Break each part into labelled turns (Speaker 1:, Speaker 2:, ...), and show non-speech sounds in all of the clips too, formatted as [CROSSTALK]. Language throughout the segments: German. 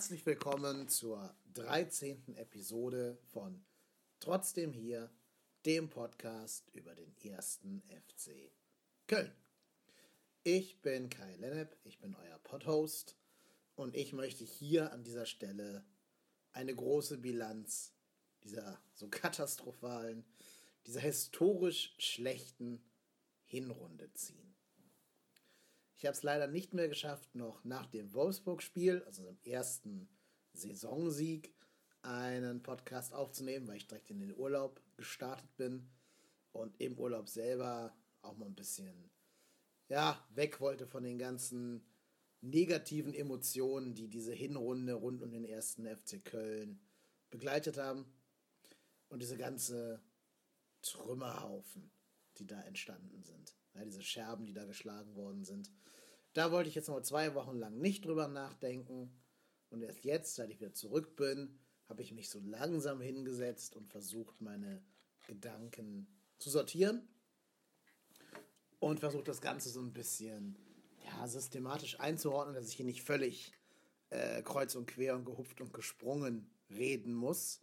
Speaker 1: Herzlich willkommen zur 13. Episode von Trotzdem hier, dem Podcast über den ersten FC Köln. Ich bin Kai Lennep, ich bin euer Podhost und ich möchte hier an dieser Stelle eine große Bilanz dieser so katastrophalen, dieser historisch schlechten Hinrunde ziehen. Ich habe es leider nicht mehr geschafft, noch nach dem Wolfsburg-Spiel, also dem ersten Saisonsieg, einen Podcast aufzunehmen, weil ich direkt in den Urlaub gestartet bin und im Urlaub selber auch mal ein bisschen ja, weg wollte von den ganzen negativen Emotionen, die diese Hinrunde rund um den ersten FC Köln begleitet haben. Und diese ganze Trümmerhaufen, die da entstanden sind. Ja, diese Scherben, die da geschlagen worden sind. Da wollte ich jetzt noch zwei Wochen lang nicht drüber nachdenken. Und erst jetzt, seit ich wieder zurück bin, habe ich mich so langsam hingesetzt und versucht, meine Gedanken zu sortieren. Und versucht das Ganze so ein bisschen ja, systematisch einzuordnen, dass ich hier nicht völlig äh, kreuz und quer und gehupft und gesprungen reden muss,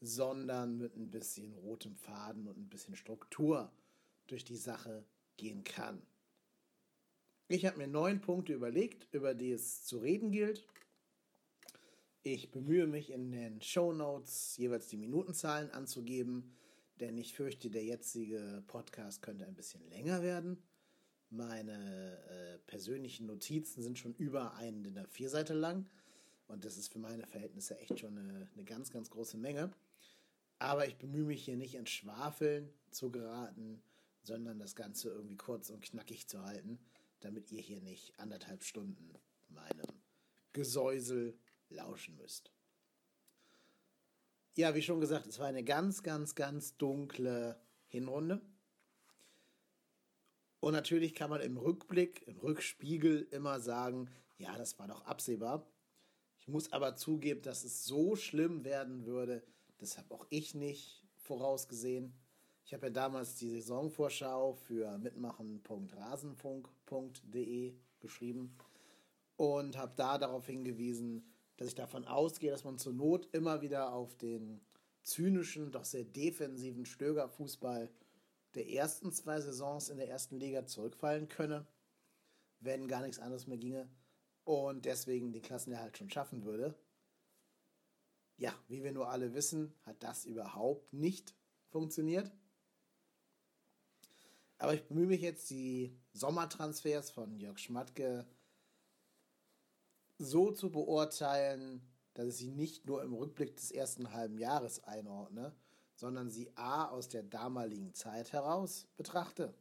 Speaker 1: sondern mit ein bisschen rotem Faden und ein bisschen Struktur durch die Sache gehen kann. Ich habe mir neun Punkte überlegt, über die es zu reden gilt. Ich bemühe mich in den Show Notes jeweils die Minutenzahlen anzugeben, denn ich fürchte, der jetzige Podcast könnte ein bisschen länger werden. Meine äh, persönlichen Notizen sind schon über einen in der Vierseite lang und das ist für meine Verhältnisse echt schon eine, eine ganz, ganz große Menge. Aber ich bemühe mich hier nicht ins Schwafeln zu geraten sondern das Ganze irgendwie kurz und knackig zu halten, damit ihr hier nicht anderthalb Stunden meinem Gesäusel lauschen müsst. Ja, wie schon gesagt, es war eine ganz, ganz, ganz dunkle Hinrunde. Und natürlich kann man im Rückblick, im Rückspiegel immer sagen, ja, das war doch absehbar. Ich muss aber zugeben, dass es so schlimm werden würde, das habe auch ich nicht vorausgesehen. Ich habe ja damals die Saisonvorschau für mitmachen.rasenfunk.de geschrieben und habe da darauf hingewiesen, dass ich davon ausgehe, dass man zur Not immer wieder auf den zynischen, doch sehr defensiven Stögerfußball der ersten zwei Saisons in der ersten Liga zurückfallen könne, wenn gar nichts anderes mehr ginge und deswegen den Klassenerhalt schon schaffen würde. Ja, wie wir nur alle wissen, hat das überhaupt nicht funktioniert. Aber ich bemühe mich jetzt, die Sommertransfers von Jörg Schmatke so zu beurteilen, dass ich sie nicht nur im Rückblick des ersten halben Jahres einordne, sondern sie a. aus der damaligen Zeit heraus betrachte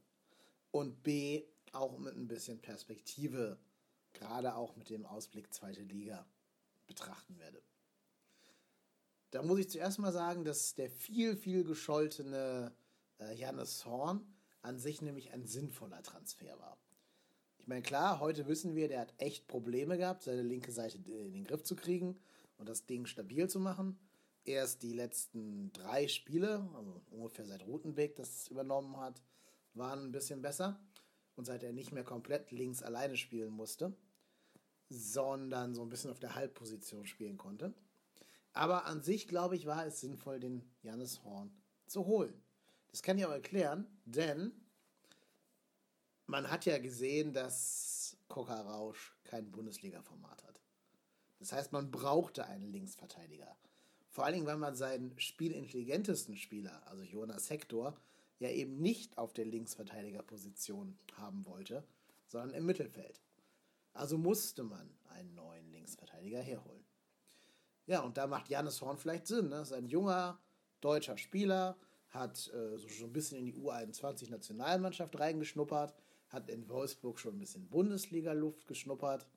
Speaker 1: und b. auch mit ein bisschen Perspektive, gerade auch mit dem Ausblick zweite Liga, betrachten werde. Da muss ich zuerst mal sagen, dass der viel, viel gescholtene äh, Jannis Horn an sich nämlich ein sinnvoller Transfer war. Ich meine, klar, heute wissen wir, der hat echt Probleme gehabt, seine linke Seite in den Griff zu kriegen und das Ding stabil zu machen. Erst die letzten drei Spiele, also ungefähr seit Rutenbeck das übernommen hat, waren ein bisschen besser. Und seit er nicht mehr komplett links alleine spielen musste, sondern so ein bisschen auf der Halbposition spielen konnte. Aber an sich, glaube ich, war es sinnvoll, den Jannis Horn zu holen. Das kann ich auch erklären, denn man hat ja gesehen, dass Coca Rausch kein Bundesliga-Format hat. Das heißt, man brauchte einen Linksverteidiger. Vor allen Dingen, weil man seinen spielintelligentesten Spieler, also Jonas Hector, ja eben nicht auf der Linksverteidigerposition haben wollte, sondern im Mittelfeld. Also musste man einen neuen Linksverteidiger herholen. Ja, und da macht Janis Horn vielleicht Sinn. Ne? Das ist ein junger deutscher Spieler, hat äh, so schon ein bisschen in die U21-Nationalmannschaft reingeschnuppert, hat in Wolfsburg schon ein bisschen Bundesliga-Luft geschnuppert.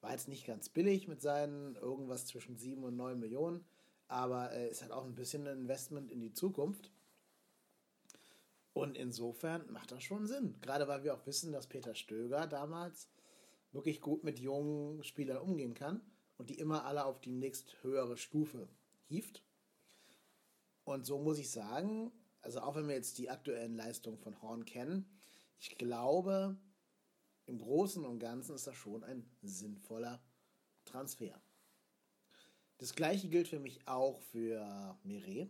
Speaker 1: War jetzt nicht ganz billig mit seinen irgendwas zwischen 7 und 9 Millionen, aber äh, ist halt auch ein bisschen ein Investment in die Zukunft. Und insofern macht das schon Sinn. Gerade weil wir auch wissen, dass Peter Stöger damals wirklich gut mit jungen Spielern umgehen kann und die immer alle auf die nächst höhere Stufe hieft. Und so muss ich sagen, also auch wenn wir jetzt die aktuellen Leistungen von Horn kennen, ich glaube, im Großen und Ganzen ist das schon ein sinnvoller Transfer. Das gleiche gilt für mich auch für Mire.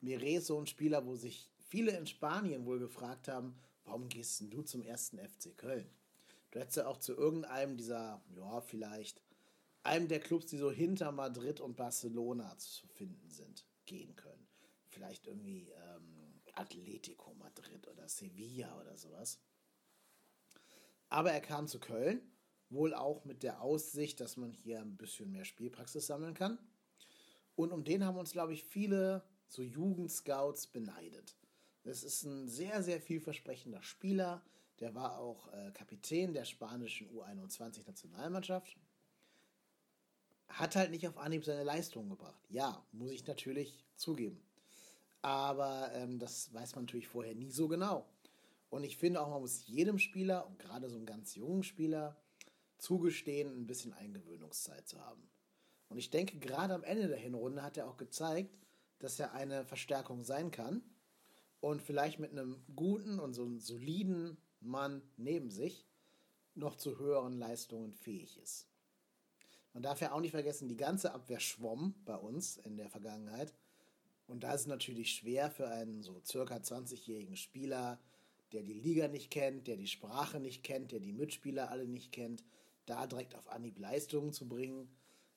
Speaker 1: Mire ist so ein Spieler, wo sich viele in Spanien wohl gefragt haben, warum gehst denn du zum ersten FC Köln? Du hättest ja auch zu irgendeinem dieser, ja, vielleicht einem der Clubs, die so hinter Madrid und Barcelona zu finden sind, gehen können. Vielleicht irgendwie ähm, Atletico Madrid oder Sevilla oder sowas. Aber er kam zu Köln, wohl auch mit der Aussicht, dass man hier ein bisschen mehr Spielpraxis sammeln kann. Und um den haben uns, glaube ich, viele so Jugendscouts beneidet. Das ist ein sehr, sehr vielversprechender Spieler. Der war auch äh, Kapitän der spanischen U21-Nationalmannschaft. Hat halt nicht auf Anhieb seine Leistung gebracht. Ja, muss ich natürlich zugeben. Aber ähm, das weiß man natürlich vorher nie so genau. Und ich finde auch, man muss jedem Spieler und gerade so einem ganz jungen Spieler zugestehen, ein bisschen Eingewöhnungszeit zu haben. Und ich denke, gerade am Ende der Hinrunde hat er auch gezeigt, dass er eine Verstärkung sein kann und vielleicht mit einem guten und so einem soliden Mann neben sich noch zu höheren Leistungen fähig ist. Man darf ja auch nicht vergessen, die ganze Abwehr schwamm bei uns in der Vergangenheit. Und da ist es natürlich schwer für einen so circa 20-jährigen Spieler, der die Liga nicht kennt, der die Sprache nicht kennt, der die Mitspieler alle nicht kennt, da direkt auf Anhieb Leistungen zu bringen.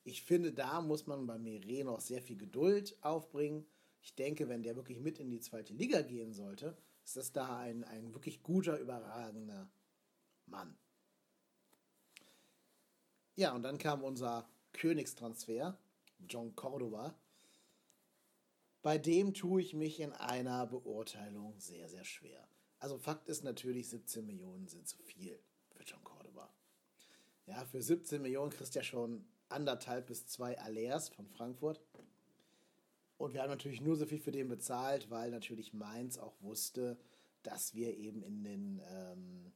Speaker 1: Ich finde, da muss man bei Mire noch sehr viel Geduld aufbringen. Ich denke, wenn der wirklich mit in die zweite Liga gehen sollte, ist das da ein, ein wirklich guter, überragender Mann. Ja, und dann kam unser Königstransfer, John Cordova. Bei dem tue ich mich in einer Beurteilung sehr, sehr schwer. Also Fakt ist natürlich, 17 Millionen sind zu viel für John Cordova. Ja, für 17 Millionen kriegst du ja schon anderthalb bis zwei Alers von Frankfurt. Und wir haben natürlich nur so viel für den bezahlt, weil natürlich Mainz auch wusste, dass wir eben in den, ähm,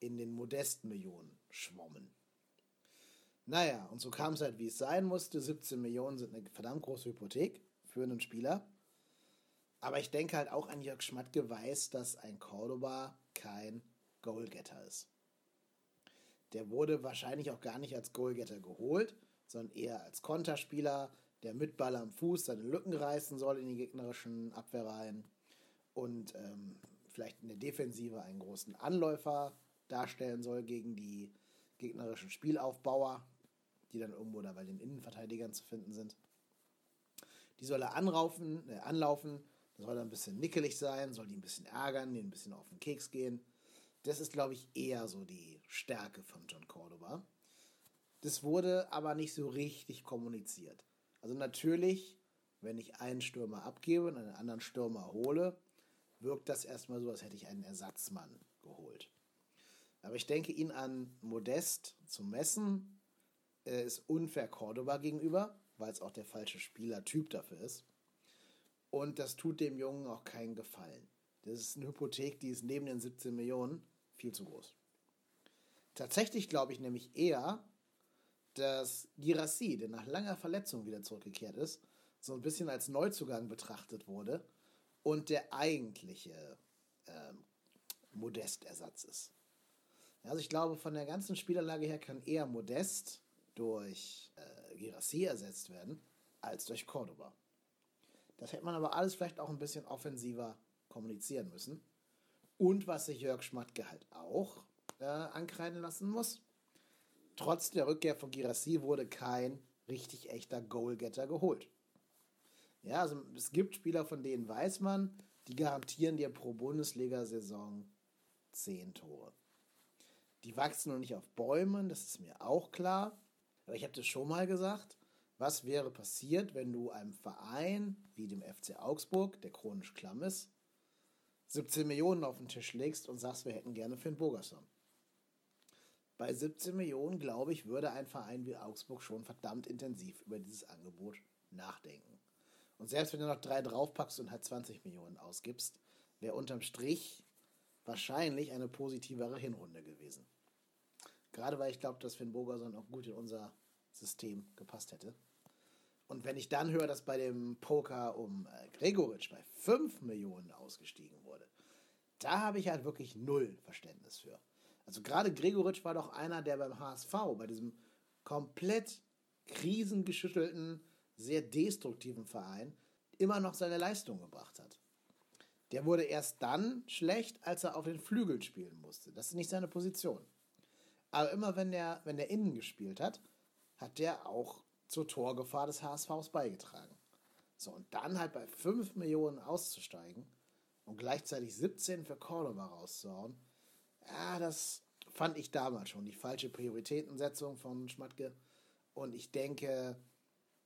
Speaker 1: in den Modestmillionen schwommen. Naja, und so kam es halt, wie es sein musste. 17 Millionen sind eine verdammt große Hypothek für einen Spieler. Aber ich denke halt auch an Jörg Schmatke weiß, dass ein Cordoba kein Goalgetter ist. Der wurde wahrscheinlich auch gar nicht als Goalgetter geholt, sondern eher als Konterspieler, der mit Ball am Fuß seine Lücken reißen soll in die gegnerischen Abwehrreihen und ähm, vielleicht in der Defensive einen großen Anläufer darstellen soll gegen die gegnerischen Spielaufbauer, die dann irgendwo da bei den Innenverteidigern zu finden sind. Die soll er anraufen, äh, anlaufen, soll er ein bisschen nickelig sein, soll die ein bisschen ärgern, die ein bisschen auf den Keks gehen. Das ist, glaube ich, eher so die Stärke von John Cordoba. Das wurde aber nicht so richtig kommuniziert. Also natürlich, wenn ich einen Stürmer abgebe und einen anderen Stürmer hole, wirkt das erstmal so, als hätte ich einen Ersatzmann geholt. Aber ich denke, ihn an Modest zu messen, äh, ist unfair Cordoba gegenüber, weil es auch der falsche Spielertyp dafür ist. Und das tut dem Jungen auch keinen Gefallen. Das ist eine Hypothek, die ist neben den 17 Millionen viel zu groß. Tatsächlich glaube ich nämlich eher, dass Girassi, der nach langer Verletzung wieder zurückgekehrt ist, so ein bisschen als Neuzugang betrachtet wurde und der eigentliche ähm, Modestersatz ist. Also ich glaube, von der ganzen Spielanlage her kann eher Modest durch äh, Girassi ersetzt werden, als durch Cordoba. Das hätte man aber alles vielleicht auch ein bisschen offensiver kommunizieren müssen. Und was sich Jörg Schmatke halt auch äh, ankreiden lassen muss, trotz der Rückkehr von Girassi wurde kein richtig echter Goalgetter geholt. Ja, also es gibt Spieler, von denen weiß man, die garantieren dir pro Bundesliga-Saison 10 Tore. Die wachsen noch nicht auf Bäumen, das ist mir auch klar. Aber ich habe das schon mal gesagt. Was wäre passiert, wenn du einem Verein wie dem FC Augsburg, der chronisch klamm ist, 17 Millionen auf den Tisch legst und sagst, wir hätten gerne Finn Bogerson? Bei 17 Millionen, glaube ich, würde ein Verein wie Augsburg schon verdammt intensiv über dieses Angebot nachdenken. Und selbst wenn du noch drei draufpackst und halt 20 Millionen ausgibst, wäre unterm Strich wahrscheinlich eine positivere Hinrunde gewesen. Gerade weil ich glaube, dass Finn Bogerson auch gut in unser System gepasst hätte. Und wenn ich dann höre, dass bei dem Poker um äh, Gregoritsch bei 5 Millionen ausgestiegen wurde, da habe ich halt wirklich null Verständnis für. Also gerade Gregoritsch war doch einer, der beim HSV, bei diesem komplett krisengeschüttelten, sehr destruktiven Verein immer noch seine Leistung gebracht hat. Der wurde erst dann schlecht, als er auf den Flügeln spielen musste. Das ist nicht seine Position. Aber immer wenn der, wenn der innen gespielt hat, hat der auch zur Torgefahr des HSVs beigetragen. So, und dann halt bei 5 Millionen auszusteigen und gleichzeitig 17 für Cordoba rauszuhauen, ja, das fand ich damals schon die falsche Prioritätensetzung von Schmatke. Und ich denke,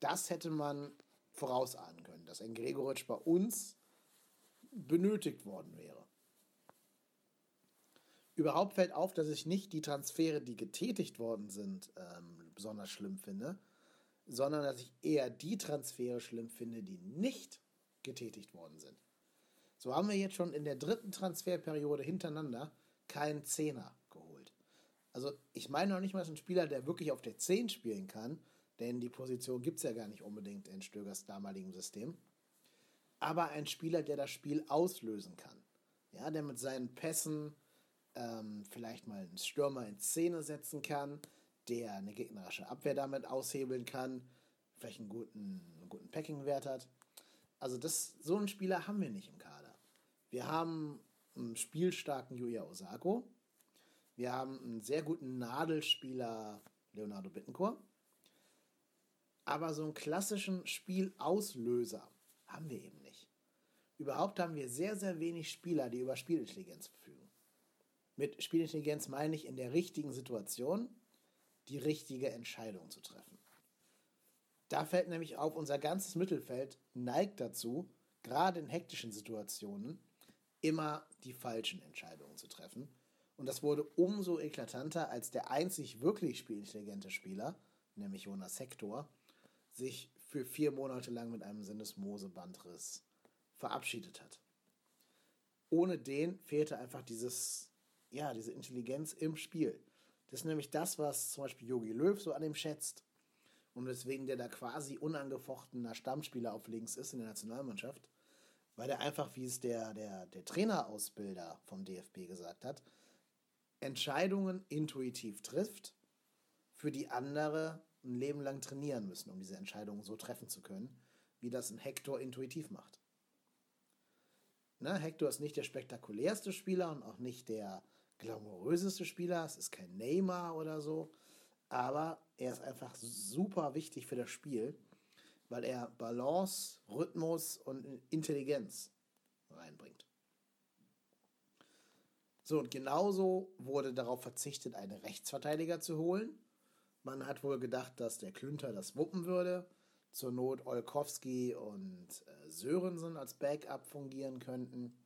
Speaker 1: das hätte man vorausahnen können, dass ein Gregoritsch bei uns benötigt worden wäre. Überhaupt fällt auf, dass ich nicht die Transfere, die getätigt worden sind, ähm, besonders schlimm finde, sondern dass ich eher die Transfere schlimm finde, die nicht getätigt worden sind. So haben wir jetzt schon in der dritten Transferperiode hintereinander keinen Zehner geholt. Also ich meine noch nicht mal, dass ein Spieler, der wirklich auf der 10 spielen kann, denn die Position gibt es ja gar nicht unbedingt in Stögers damaligem System, aber ein Spieler, der das Spiel auslösen kann. Ja, der mit seinen Pässen ähm, vielleicht mal einen Stürmer in Szene setzen kann, der eine gegnerische Abwehr damit aushebeln kann, vielleicht einen guten, einen guten Packing-Wert hat. Also das, so einen Spieler haben wir nicht im Kader. Wir haben einen spielstarken Yuya Osako. Wir haben einen sehr guten Nadelspieler Leonardo Bittencourt. Aber so einen klassischen Spielauslöser haben wir eben nicht. Überhaupt haben wir sehr, sehr wenig Spieler, die über Spielintelligenz verfügen. Mit Spielintelligenz meine ich in der richtigen Situation die richtige Entscheidung zu treffen. Da fällt nämlich auf, unser ganzes Mittelfeld neigt dazu, gerade in hektischen Situationen, immer die falschen Entscheidungen zu treffen. Und das wurde umso eklatanter, als der einzig wirklich spielintelligente Spieler, nämlich Jonas Hector, sich für vier Monate lang mit einem Sinnesmose-Bandriss verabschiedet hat. Ohne den fehlte einfach dieses, ja, diese Intelligenz im Spiel. Das ist nämlich das, was zum Beispiel Yogi Löw so an ihm schätzt und weswegen der da quasi unangefochtener Stammspieler auf links ist in der Nationalmannschaft, weil er einfach, wie es der, der, der Trainerausbilder vom DFB gesagt hat, Entscheidungen intuitiv trifft, für die andere ein Leben lang trainieren müssen, um diese Entscheidungen so treffen zu können, wie das ein Hector intuitiv macht. Na, Hector ist nicht der spektakulärste Spieler und auch nicht der glamouröseste Spieler. Es ist kein Neymar oder so, aber er ist einfach super wichtig für das Spiel, weil er Balance, Rhythmus und Intelligenz reinbringt. So, und genauso wurde darauf verzichtet, einen Rechtsverteidiger zu holen. Man hat wohl gedacht, dass der Klünter das wuppen würde. Zur Not Olkowski und äh, Sörensen als Backup fungieren könnten.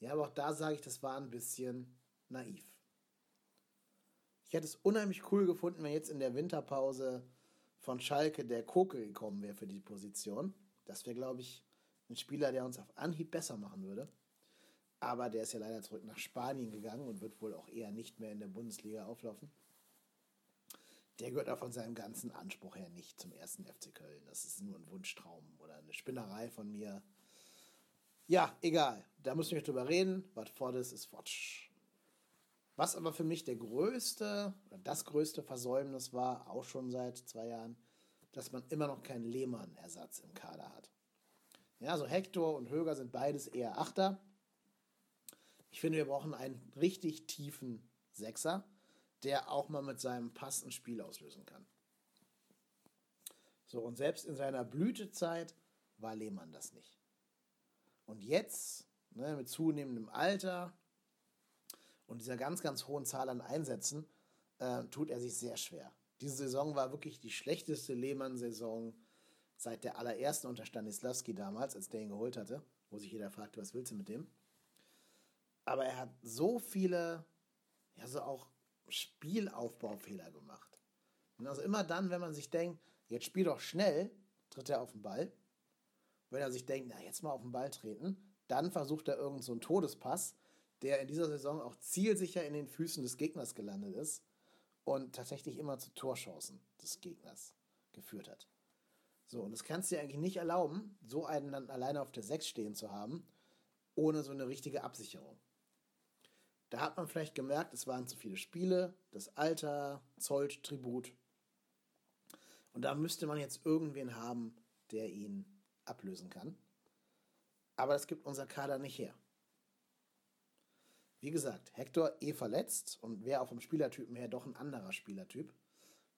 Speaker 1: Ja, aber auch da sage ich, das war ein bisschen naiv. Ich hätte es unheimlich cool gefunden, wenn jetzt in der Winterpause von Schalke der Koke gekommen wäre für die Position. Das wäre, glaube ich, ein Spieler, der uns auf Anhieb besser machen würde. Aber der ist ja leider zurück nach Spanien gegangen und wird wohl auch eher nicht mehr in der Bundesliga auflaufen. Der gehört auch von seinem ganzen Anspruch her nicht zum ersten FC Köln. Das ist nur ein Wunschtraum oder eine Spinnerei von mir. Ja, egal. Da muss ich nicht drüber reden. Was fort ist, ist fort. Was aber für mich der größte, das größte Versäumnis war, auch schon seit zwei Jahren, dass man immer noch keinen Lehmann-Ersatz im Kader hat. Ja, so Hector und Höger sind beides eher Achter. Ich finde, wir brauchen einen richtig tiefen Sechser, der auch mal mit seinem Pass ein Spiel auslösen kann. So, und selbst in seiner Blütezeit war Lehmann das nicht. Und jetzt, ne, mit zunehmendem Alter, und dieser ganz, ganz hohen Zahl an Einsätzen äh, tut er sich sehr schwer. Diese Saison war wirklich die schlechteste Lehmann-Saison seit der allerersten unter Stanislavski damals, als der ihn geholt hatte, wo sich jeder fragte, was willst du mit dem? Aber er hat so viele, ja, so auch Spielaufbaufehler gemacht. Und also immer dann, wenn man sich denkt, jetzt spiel doch schnell, tritt er auf den Ball. Wenn er sich denkt, na, jetzt mal auf den Ball treten, dann versucht er irgendeinen so Todespass, der in dieser Saison auch zielsicher in den Füßen des Gegners gelandet ist und tatsächlich immer zu Torchancen des Gegners geführt hat. So, und das kannst du dir eigentlich nicht erlauben, so einen dann alleine auf der 6 stehen zu haben, ohne so eine richtige Absicherung. Da hat man vielleicht gemerkt, es waren zu viele Spiele, das Alter zollt Tribut. Und da müsste man jetzt irgendwen haben, der ihn ablösen kann. Aber das gibt unser Kader nicht her. Wie gesagt, Hector eh verletzt und wäre auch vom Spielertypen her doch ein anderer Spielertyp.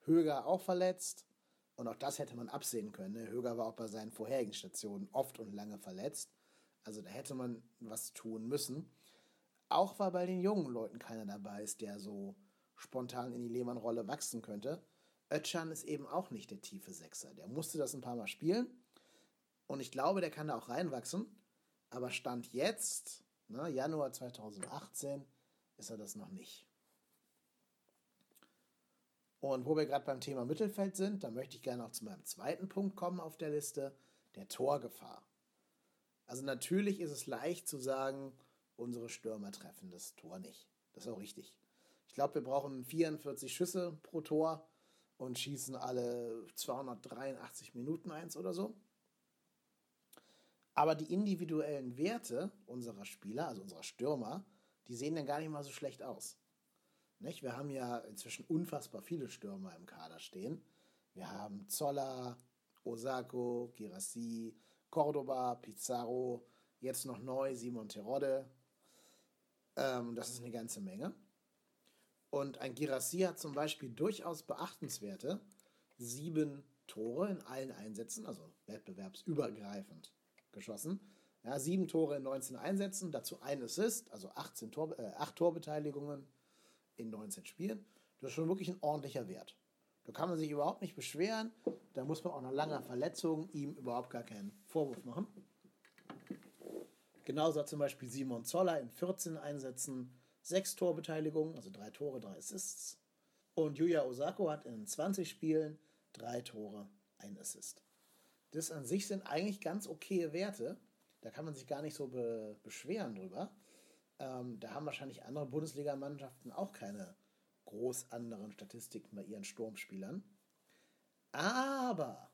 Speaker 1: Höger auch verletzt und auch das hätte man absehen können. Ne? Höger war auch bei seinen vorherigen Stationen oft und lange verletzt. Also da hätte man was tun müssen. Auch weil bei den jungen Leuten keiner dabei ist, der so spontan in die Lehmann-Rolle wachsen könnte. Ötchan ist eben auch nicht der tiefe Sechser. Der musste das ein paar Mal spielen. Und ich glaube, der kann da auch reinwachsen. Aber Stand jetzt, ne, Januar 2018, ist er das noch nicht. Und wo wir gerade beim Thema Mittelfeld sind, da möchte ich gerne auch zu meinem zweiten Punkt kommen auf der Liste, der Torgefahr. Also natürlich ist es leicht zu sagen, unsere Stürmer treffen das Tor nicht. Das ist auch richtig. Ich glaube, wir brauchen 44 Schüsse pro Tor und schießen alle 283 Minuten eins oder so. Aber die individuellen Werte unserer Spieler, also unserer Stürmer, die sehen dann gar nicht mal so schlecht aus. Nicht? Wir haben ja inzwischen unfassbar viele Stürmer im Kader stehen. Wir haben Zoller, Osako, Girassi, Cordoba, Pizarro, jetzt noch neu Simon Terodde. Ähm, das ist eine ganze Menge. Und ein Girassi hat zum Beispiel durchaus beachtenswerte sieben Tore in allen Einsätzen, also wettbewerbsübergreifend geschossen. Ja, sieben Tore in 19 Einsätzen, dazu ein Assist, also 18 Tor, äh, 8 Torbeteiligungen in 19 Spielen. Das ist schon wirklich ein ordentlicher Wert. Da kann man sich überhaupt nicht beschweren. Da muss man auch nach langer Verletzung ihm überhaupt gar keinen Vorwurf machen. Genauso hat zum Beispiel Simon Zoller in 14 Einsätzen 6 Torbeteiligungen, also 3 Tore, 3 Assists. Und Yuya Osako hat in 20 Spielen 3 Tore, 1 Assist. Das an sich sind eigentlich ganz okaye Werte. Da kann man sich gar nicht so be beschweren drüber. Ähm, da haben wahrscheinlich andere Bundesligamannschaften auch keine groß anderen Statistiken bei ihren Sturmspielern. Aber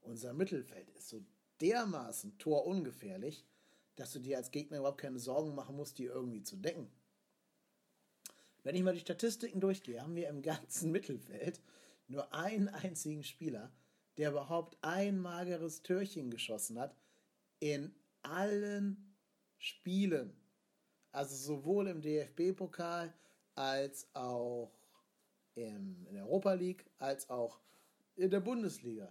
Speaker 1: unser Mittelfeld ist so dermaßen torungefährlich, dass du dir als Gegner überhaupt keine Sorgen machen musst, die irgendwie zu decken. Wenn ich mal die Statistiken durchgehe, haben wir im ganzen [LAUGHS] Mittelfeld nur einen einzigen Spieler, der überhaupt ein mageres Türchen geschossen hat in allen Spielen. Also sowohl im DFB-Pokal als auch im, in der Europa League, als auch in der Bundesliga.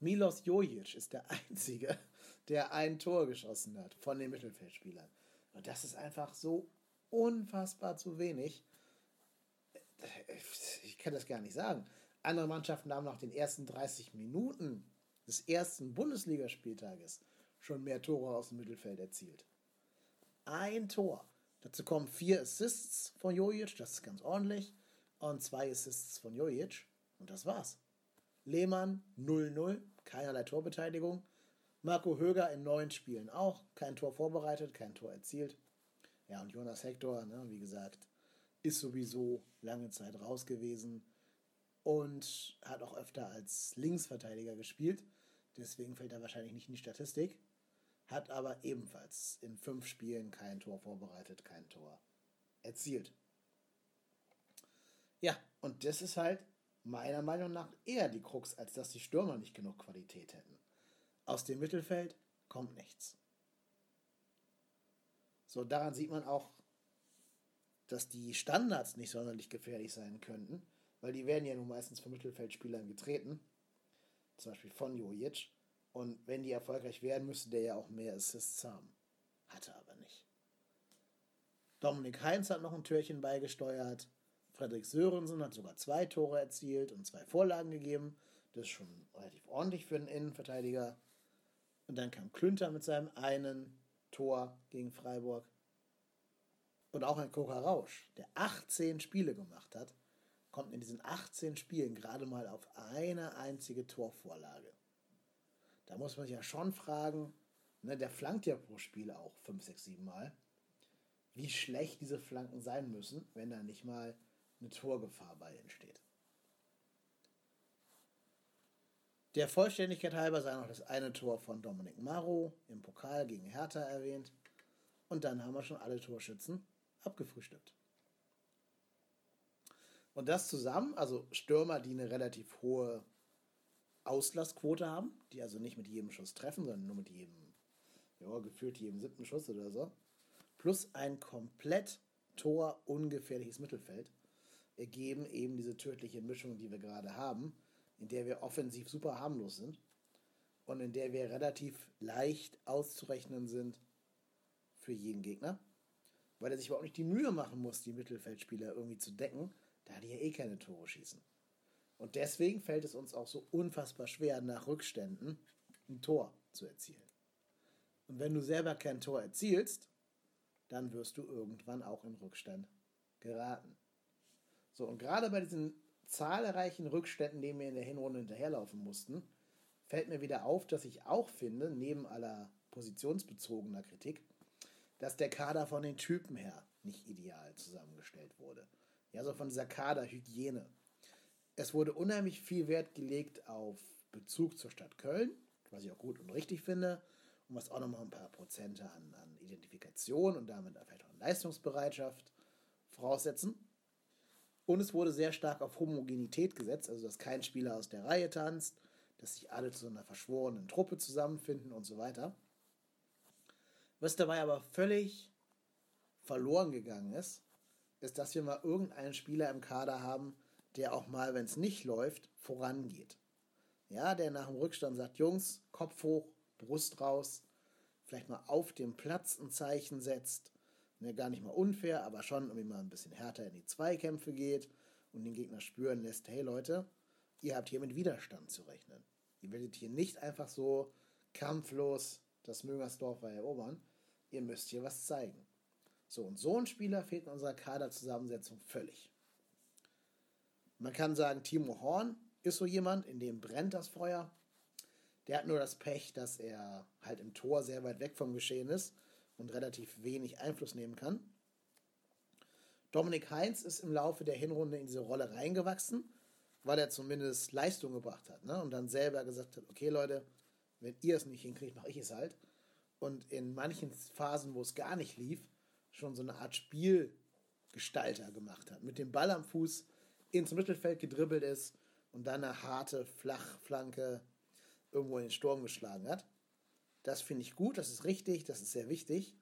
Speaker 1: Milos Jojic ist der [LAUGHS] Einzige, der ein Tor geschossen hat von den Mittelfeldspielern. Und das ist einfach so unfassbar zu wenig. Ich kann das gar nicht sagen. Andere Mannschaften haben nach den ersten 30 Minuten des ersten Bundesligaspieltages schon mehr Tore aus dem Mittelfeld erzielt. Ein Tor. Dazu kommen vier Assists von Jojic, das ist ganz ordentlich, und zwei Assists von Jojic, und das war's. Lehmann 0-0, keinerlei Torbeteiligung. Marco Höger in neun Spielen auch, kein Tor vorbereitet, kein Tor erzielt. Ja, und Jonas Hector, ne, wie gesagt, ist sowieso lange Zeit raus gewesen und hat auch öfter als Linksverteidiger gespielt. Deswegen fällt er wahrscheinlich nicht in die Statistik. Hat aber ebenfalls in fünf Spielen kein Tor vorbereitet, kein Tor erzielt. Ja, und das ist halt meiner Meinung nach eher die Krux, als dass die Stürmer nicht genug Qualität hätten. Aus dem Mittelfeld kommt nichts. So, daran sieht man auch, dass die Standards nicht sonderlich gefährlich sein könnten weil die werden ja nun meistens von Mittelfeldspielern getreten, zum Beispiel von Jojic. Und wenn die erfolgreich werden, müsste der ja auch mehr Assists haben. Hatte aber nicht. Dominik Heinz hat noch ein Türchen beigesteuert. Frederik Sörensen hat sogar zwei Tore erzielt und zwei Vorlagen gegeben. Das ist schon relativ ordentlich für einen Innenverteidiger. Und dann kam Klünter mit seinem einen Tor gegen Freiburg. Und auch ein Koka Rausch, der 18 Spiele gemacht hat kommt in diesen 18 Spielen gerade mal auf eine einzige Torvorlage. Da muss man sich ja schon fragen, ne, der flankt ja pro Spiel auch 5, 6, 7 Mal, wie schlecht diese Flanken sein müssen, wenn da nicht mal eine Torgefahr bei entsteht. Der Vollständigkeit halber sei noch das eine Tor von Dominik Maro im Pokal gegen Hertha erwähnt. Und dann haben wir schon alle Torschützen abgefrühstückt. Und das zusammen, also Stürmer, die eine relativ hohe Auslassquote haben, die also nicht mit jedem Schuss treffen, sondern nur mit jedem, ja, gefühlt jedem siebten Schuss oder so, plus ein komplett Tor ungefährliches Mittelfeld, ergeben eben diese tödliche Mischung, die wir gerade haben, in der wir offensiv super harmlos sind und in der wir relativ leicht auszurechnen sind für jeden Gegner, weil er sich überhaupt nicht die Mühe machen muss, die Mittelfeldspieler irgendwie zu decken, da die ja eh keine Tore schießen. Und deswegen fällt es uns auch so unfassbar schwer, nach Rückständen ein Tor zu erzielen. Und wenn du selber kein Tor erzielst, dann wirst du irgendwann auch in Rückstand geraten. So, und gerade bei diesen zahlreichen Rückständen, denen wir in der Hinrunde hinterherlaufen mussten, fällt mir wieder auf, dass ich auch finde, neben aller positionsbezogener Kritik, dass der Kader von den Typen her nicht ideal zusammengestellt wurde. Ja, so von dieser Kaderhygiene. Es wurde unheimlich viel Wert gelegt auf Bezug zur Stadt Köln, was ich auch gut und richtig finde, und was auch nochmal ein paar Prozente an, an Identifikation und damit vielleicht auch an Leistungsbereitschaft voraussetzen. Und es wurde sehr stark auf Homogenität gesetzt, also dass kein Spieler aus der Reihe tanzt, dass sich alle zu einer verschworenen Truppe zusammenfinden und so weiter. Was dabei aber völlig verloren gegangen ist, ist, dass wir mal irgendeinen Spieler im Kader haben, der auch mal, wenn es nicht läuft, vorangeht. Ja, der nach dem Rückstand sagt, Jungs, Kopf hoch, Brust raus, vielleicht mal auf dem Platz ein Zeichen setzt. Ne, gar nicht mal unfair, aber schon irgendwie mal ein bisschen härter in die Zweikämpfe geht und den Gegner spüren lässt, hey Leute, ihr habt hier mit Widerstand zu rechnen. Ihr werdet hier nicht einfach so kampflos das Müngersdorfer erobern. Ihr müsst hier was zeigen. So, und so ein Spieler fehlt in unserer Kaderzusammensetzung völlig. Man kann sagen, Timo Horn ist so jemand, in dem brennt das Feuer. Der hat nur das Pech, dass er halt im Tor sehr weit weg vom Geschehen ist und relativ wenig Einfluss nehmen kann. Dominik Heinz ist im Laufe der Hinrunde in diese Rolle reingewachsen, weil er zumindest Leistung gebracht hat ne? und dann selber gesagt hat, okay Leute, wenn ihr es nicht hinkriegt, mache ich es halt. Und in manchen Phasen, wo es gar nicht lief, schon so eine Art Spielgestalter gemacht hat. Mit dem Ball am Fuß ins Mittelfeld gedribbelt ist und dann eine harte Flachflanke irgendwo in den Sturm geschlagen hat. Das finde ich gut, das ist richtig, das ist sehr wichtig.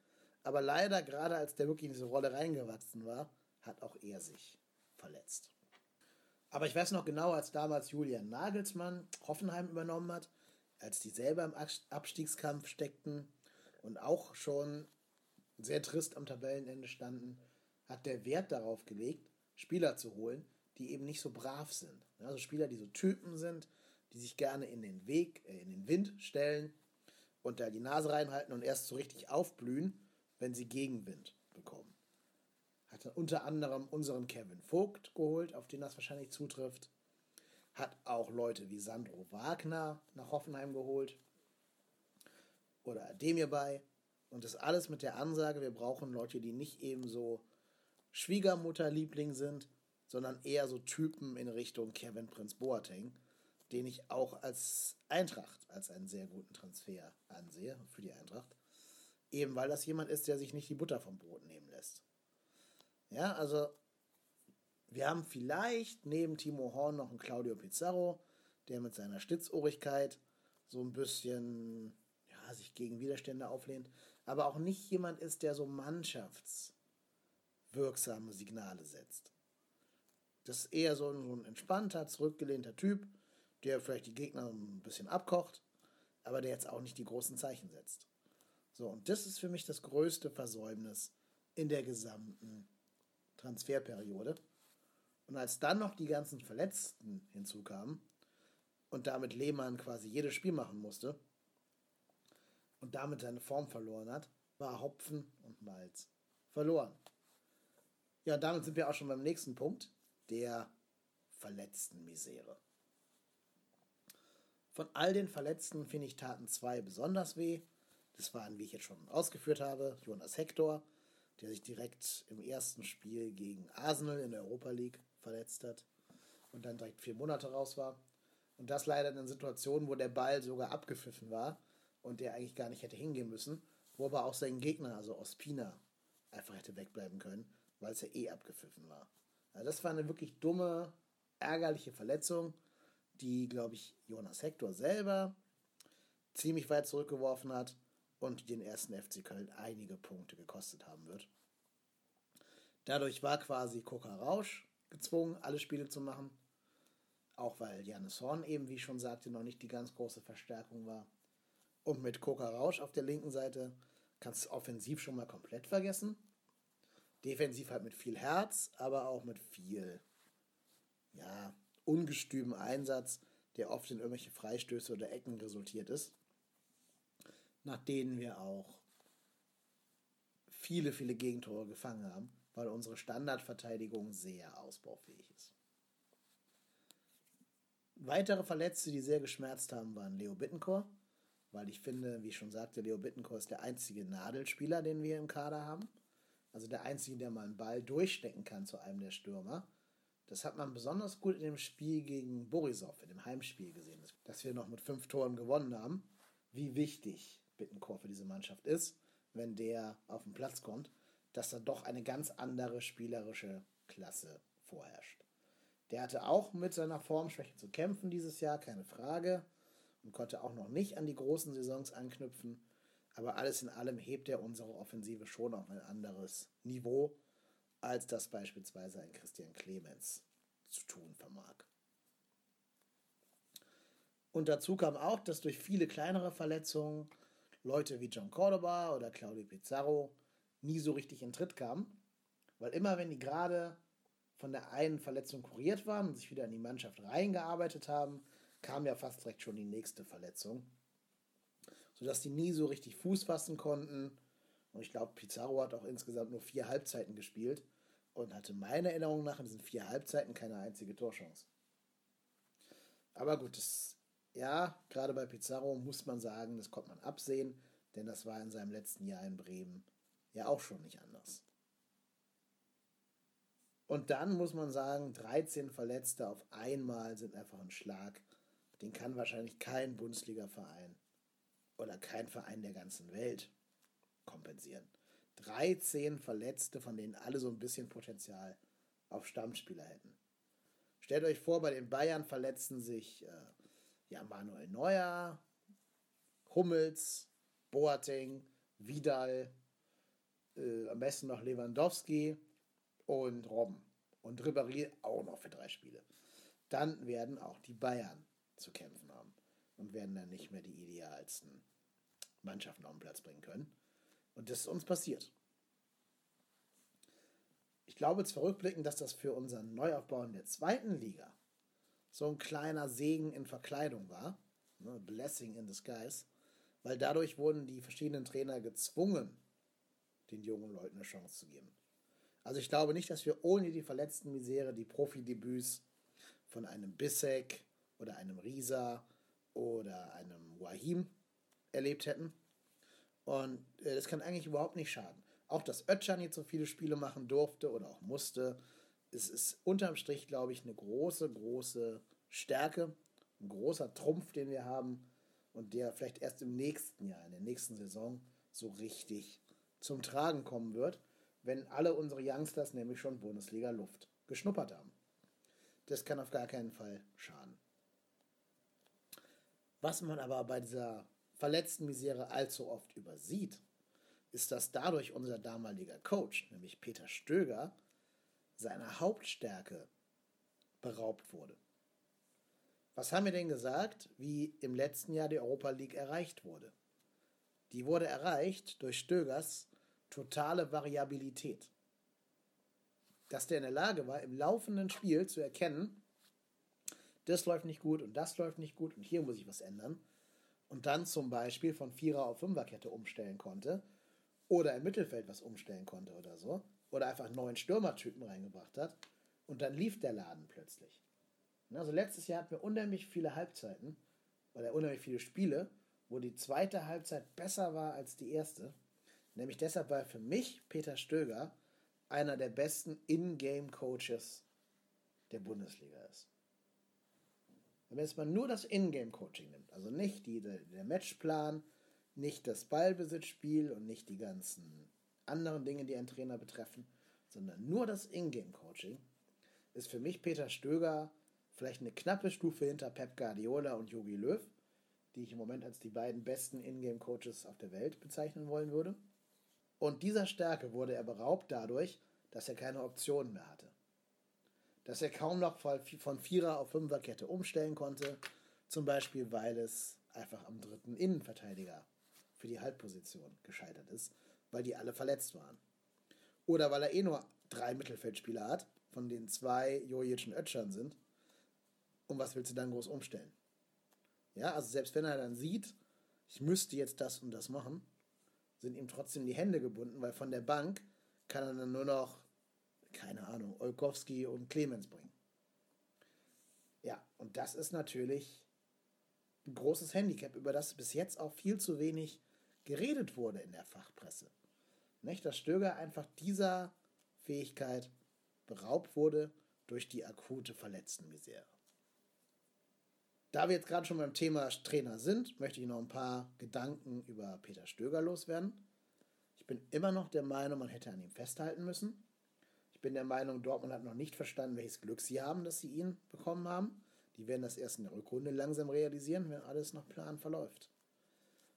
Speaker 1: Aber leider, gerade als der wirklich in diese Rolle reingewachsen war, hat auch er sich verletzt. Aber ich weiß noch genau, als damals Julian Nagelsmann Hoffenheim übernommen hat, als die selber im Abstiegskampf steckten und auch schon sehr trist am Tabellenende standen, hat der Wert darauf gelegt, Spieler zu holen, die eben nicht so brav sind. Also Spieler, die so Typen sind, die sich gerne in den Weg, äh, in den Wind stellen und da die Nase reinhalten und erst so richtig aufblühen, wenn sie Gegenwind bekommen. Hat unter anderem unseren Kevin Vogt geholt, auf den das wahrscheinlich zutrifft. Hat auch Leute wie Sandro Wagner nach Hoffenheim geholt. Oder Demir bei. Und das alles mit der Ansage, wir brauchen Leute, die nicht eben so Schwiegermutterliebling sind, sondern eher so Typen in Richtung Kevin Prince Boateng, den ich auch als Eintracht, als einen sehr guten Transfer ansehe für die Eintracht. Eben weil das jemand ist, der sich nicht die Butter vom Brot nehmen lässt. Ja, also wir haben vielleicht neben Timo Horn noch einen Claudio Pizarro, der mit seiner Stitzohrigkeit so ein bisschen ja, sich gegen Widerstände auflehnt, aber auch nicht jemand ist, der so mannschaftswirksame Signale setzt. Das ist eher so ein, so ein entspannter, zurückgelehnter Typ, der vielleicht die Gegner ein bisschen abkocht, aber der jetzt auch nicht die großen Zeichen setzt. So, und das ist für mich das größte Versäumnis in der gesamten Transferperiode. Und als dann noch die ganzen Verletzten hinzukamen und damit Lehmann quasi jedes Spiel machen musste und damit seine Form verloren hat, war Hopfen und Malz verloren. Ja, damit sind wir auch schon beim nächsten Punkt der verletzten Misere. Von all den Verletzten finde ich taten zwei besonders weh. Das waren, wie ich jetzt schon ausgeführt habe, Jonas Hector, der sich direkt im ersten Spiel gegen Arsenal in der Europa League verletzt hat und dann direkt vier Monate raus war. Und das leider in einer Situation, wo der Ball sogar abgepfiffen war und der eigentlich gar nicht hätte hingehen müssen, wo aber auch sein Gegner, also Ospina, einfach hätte wegbleiben können, weil es ja eh abgepfiffen war. Also das war eine wirklich dumme, ärgerliche Verletzung, die, glaube ich, Jonas Hector selber ziemlich weit zurückgeworfen hat und den ersten FC Köln einige Punkte gekostet haben wird. Dadurch war quasi Koka Rausch gezwungen, alle Spiele zu machen. Auch weil Janis Horn eben, wie ich schon sagte, noch nicht die ganz große Verstärkung war. Und mit Koka Rausch auf der linken Seite kannst du offensiv schon mal komplett vergessen. Defensiv halt mit viel Herz, aber auch mit viel, ja, ungestümen Einsatz, der oft in irgendwelche Freistöße oder Ecken resultiert ist, nach denen wir auch viele, viele Gegentore gefangen haben, weil unsere Standardverteidigung sehr ausbaufähig ist. Weitere Verletzte, die sehr geschmerzt haben, waren Leo Bittencourt, weil ich finde, wie ich schon sagte, Leo Bittencourt ist der einzige Nadelspieler, den wir im Kader haben. Also der einzige, der mal einen Ball durchstecken kann zu einem der Stürmer. Das hat man besonders gut in dem Spiel gegen Borisov, in dem Heimspiel gesehen, dass wir noch mit fünf Toren gewonnen haben. Wie wichtig Bittencourt für diese Mannschaft ist, wenn der auf den Platz kommt, dass da doch eine ganz andere spielerische Klasse vorherrscht. Der hatte auch mit seiner Formschwäche zu kämpfen dieses Jahr, keine Frage, und konnte auch noch nicht an die großen Saisons anknüpfen. Aber alles in allem hebt er unsere Offensive schon auf ein anderes Niveau, als das beispielsweise ein Christian Clemens zu tun vermag. Und dazu kam auch, dass durch viele kleinere Verletzungen Leute wie John Cordoba oder Claudio Pizarro nie so richtig in Tritt kamen, weil immer wenn die gerade von der einen Verletzung kuriert waren und sich wieder in die Mannschaft reingearbeitet haben, kam ja fast direkt schon die nächste Verletzung, sodass die nie so richtig Fuß fassen konnten. Und ich glaube, Pizarro hat auch insgesamt nur vier Halbzeiten gespielt und hatte meiner Erinnerung nach in diesen vier Halbzeiten keine einzige Torchance. Aber gut, das, ja, gerade bei Pizarro muss man sagen, das konnte man absehen, denn das war in seinem letzten Jahr in Bremen ja auch schon nicht anders. Und dann muss man sagen, 13 Verletzte auf einmal sind einfach ein Schlag. Den kann wahrscheinlich kein Bundesliga-Verein oder kein Verein der ganzen Welt kompensieren. 13 Verletzte, von denen alle so ein bisschen Potenzial auf Stammspieler hätten. Stellt euch vor, bei den Bayern verletzten sich äh, ja, Manuel Neuer, Hummels, Boateng, Vidal, äh, am besten noch Lewandowski und Robben. Und Ribéry auch noch für drei Spiele. Dann werden auch die Bayern zu kämpfen haben und werden dann nicht mehr die idealsten Mannschaften auf den Platz bringen können. Und das ist uns passiert. Ich glaube jetzt zurückblickend, dass das für unseren Neuaufbau in der zweiten Liga so ein kleiner Segen in Verkleidung war. Ne, Blessing in disguise. Weil dadurch wurden die verschiedenen Trainer gezwungen, den jungen Leuten eine Chance zu geben. Also ich glaube nicht, dass wir ohne die verletzten Misere die Profidebüts von einem Bissek oder einem Risa oder einem Wahim erlebt hätten. Und äh, das kann eigentlich überhaupt nicht schaden. Auch dass Ötchan jetzt so viele Spiele machen durfte oder auch musste, es ist unterm Strich, glaube ich, eine große, große Stärke, ein großer Trumpf, den wir haben und der vielleicht erst im nächsten Jahr, in der nächsten Saison so richtig zum Tragen kommen wird, wenn alle unsere Youngsters nämlich schon Bundesliga-Luft geschnuppert haben. Das kann auf gar keinen Fall schaden. Was man aber bei dieser verletzten Misere allzu oft übersieht, ist, dass dadurch unser damaliger Coach, nämlich Peter Stöger, seiner Hauptstärke beraubt wurde. Was haben wir denn gesagt, wie im letzten Jahr die Europa League erreicht wurde? Die wurde erreicht durch Stögers totale Variabilität. Dass der in der Lage war, im laufenden Spiel zu erkennen, das läuft nicht gut und das läuft nicht gut und hier muss ich was ändern. Und dann zum Beispiel von Vierer auf Fünferkette umstellen konnte oder im Mittelfeld was umstellen konnte oder so. Oder einfach neuen Stürmertypen reingebracht hat. Und dann lief der Laden plötzlich. Also letztes Jahr hatten wir unheimlich viele Halbzeiten oder unheimlich viele Spiele, wo die zweite Halbzeit besser war als die erste. Nämlich deshalb, weil für mich Peter Stöger einer der besten In-Game-Coaches der Bundesliga ist. Wenn man jetzt nur das In-Game-Coaching nimmt, also nicht die, der Matchplan, nicht das Ballbesitzspiel und nicht die ganzen anderen Dinge, die einen Trainer betreffen, sondern nur das In-Game-Coaching, ist für mich Peter Stöger vielleicht eine knappe Stufe hinter Pep Guardiola und Jogi Löw, die ich im Moment als die beiden besten Ingame-Coaches auf der Welt bezeichnen wollen würde. Und dieser Stärke wurde er beraubt dadurch, dass er keine Optionen mehr hatte. Dass er kaum noch von Vierer auf Fünferkette umstellen konnte, zum Beispiel weil es einfach am dritten Innenverteidiger für die Halbposition gescheitert ist, weil die alle verletzt waren. Oder weil er eh nur drei Mittelfeldspieler hat, von denen zwei Jojic und Ötschern sind. Und was willst du dann groß umstellen? Ja, also selbst wenn er dann sieht, ich müsste jetzt das und das machen, sind ihm trotzdem die Hände gebunden, weil von der Bank kann er dann nur noch, keine Ahnung, Olkowski und Clemens bringen. Ja, und das ist natürlich ein großes Handicap, über das bis jetzt auch viel zu wenig geredet wurde in der Fachpresse. Nicht, dass Stöger einfach dieser Fähigkeit beraubt wurde durch die akute Verletztenmisere. Da wir jetzt gerade schon beim Thema Trainer sind, möchte ich noch ein paar Gedanken über Peter Stöger loswerden. Ich bin immer noch der Meinung, man hätte an ihm festhalten müssen. Bin der Meinung, Dortmund hat noch nicht verstanden, welches Glück sie haben, dass sie ihn bekommen haben. Die werden das erst in der Rückrunde langsam realisieren, wenn alles nach Plan verläuft.